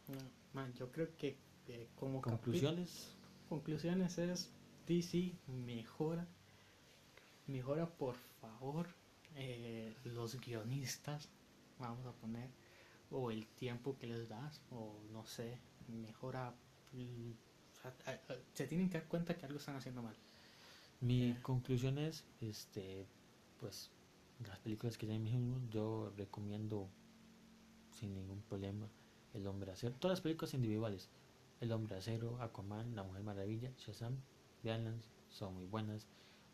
No, man, yo creo que eh, como Conclusiones, conclusiones es DC mejora, mejora por favor eh, los guionistas, vamos a poner, o el tiempo que les das, o no sé, mejora. o sea, se tienen que dar cuenta que algo están haciendo mal. Mi conclusión es, este, pues, las películas que ya dijimos, yo recomiendo sin ningún problema El Hombre Acero, todas las películas individuales, El Hombre Acero, Aquaman, La Mujer Maravilla, Shazam, veanlas, son muy buenas,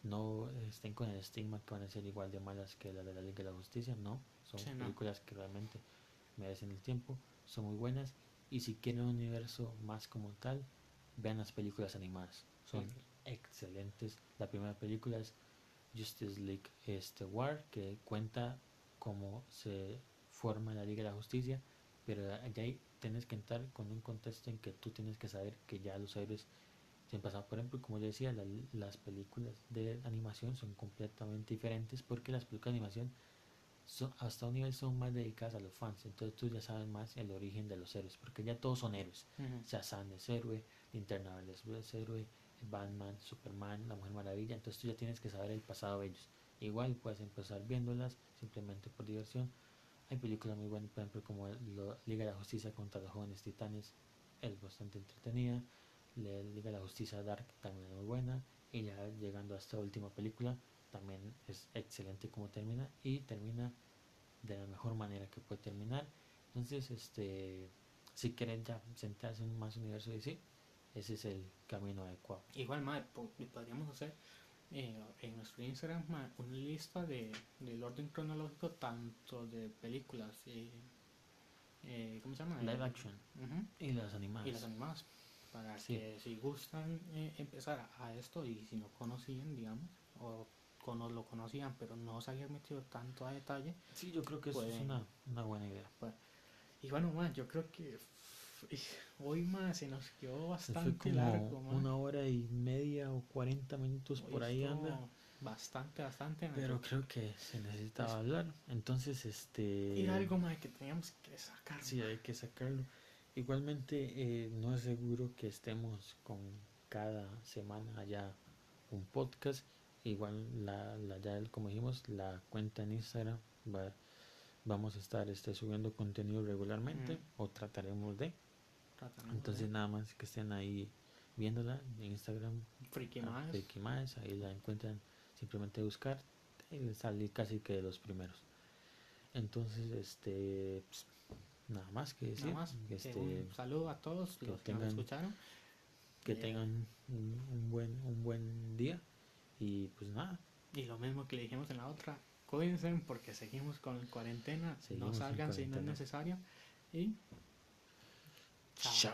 no estén con el estigma que van a ser igual de malas que la de la Liga de la Justicia, no, son Sí, no. películas que realmente merecen el tiempo, son muy buenas, y si quieren un universo más como tal, vean las películas animadas, son Sí. Excelentes. La primera película es Justice League este, War, que cuenta cómo se forma la Liga de la Justicia, pero allá ahí tienes que entrar con un contexto en que tú tienes que saber que ya los héroes se han pasado. Por ejemplo, como yo decía, la- las películas de animación son completamente diferentes porque las películas de animación son, hasta un nivel son más dedicadas a los fans. Entonces tú ya sabes más el origen de los héroes, porque ya todos son héroes. Shazam es héroe, Linterna Verde es héroe, Batman, Superman, La Mujer Maravilla, entonces tú ya tienes que saber el pasado de ellos. Igual puedes empezar viéndolas simplemente por diversión. Hay películas muy buenas, por ejemplo, como Liga de la Justicia contra los Jóvenes Titanes, es bastante entretenida. Liga de la Justicia Dark también es muy buena. Y ya llegando a esta última película, también es excelente como termina y termina de la mejor manera que puede terminar. Entonces, este, si quieren ya centrarse en más universo DC, ese es el camino adecuado. Igual, po- podríamos hacer eh, en nuestro Instagram una lista de, del orden cronológico tanto de películas y. eh, ¿Cómo se llama? Live action ujú, y las animadas. y las animadas. Para Sí. que si gustan eh, empezar a esto y si no conocían, digamos, o cono- lo conocían pero no se habían metido tanto a detalle. Sí, yo creo que eso es Pueden- una, una buena idea. Y bueno, yo creo que hoy más se nos quedó fue bastante como largo. una hora y media o 40 minutos Hoy por ahí anda. Bastante, bastante. Pero creo que se necesitaba Pues- hablar. Entonces, este... Era algo más que teníamos que sacar. Sí, hay que sacarlo. Igualmente, eh, no es seguro que estemos con cada semana ya un podcast. Igual, la, la, ya como dijimos, la cuenta en Instagram va, vamos a estar este, subiendo contenido regularmente Mm. o trataremos de. Entonces, de nada más que estén ahí viéndola en Instagram, Friki ah, más. Friki Más, ahí la encuentran simplemente buscar y salir casi que de los primeros. Entonces, este, pues, nada más que decir. Nada más. Este, Eh, un saludo a todos que los que nos escucharon. Que Yeah. tengan un, un buen, un buen día. Y pues nada, Y lo mismo que le dijimos en la otra, cuídense porque seguimos con cuarentena, Seguimos no salgan si no es necesario y 치.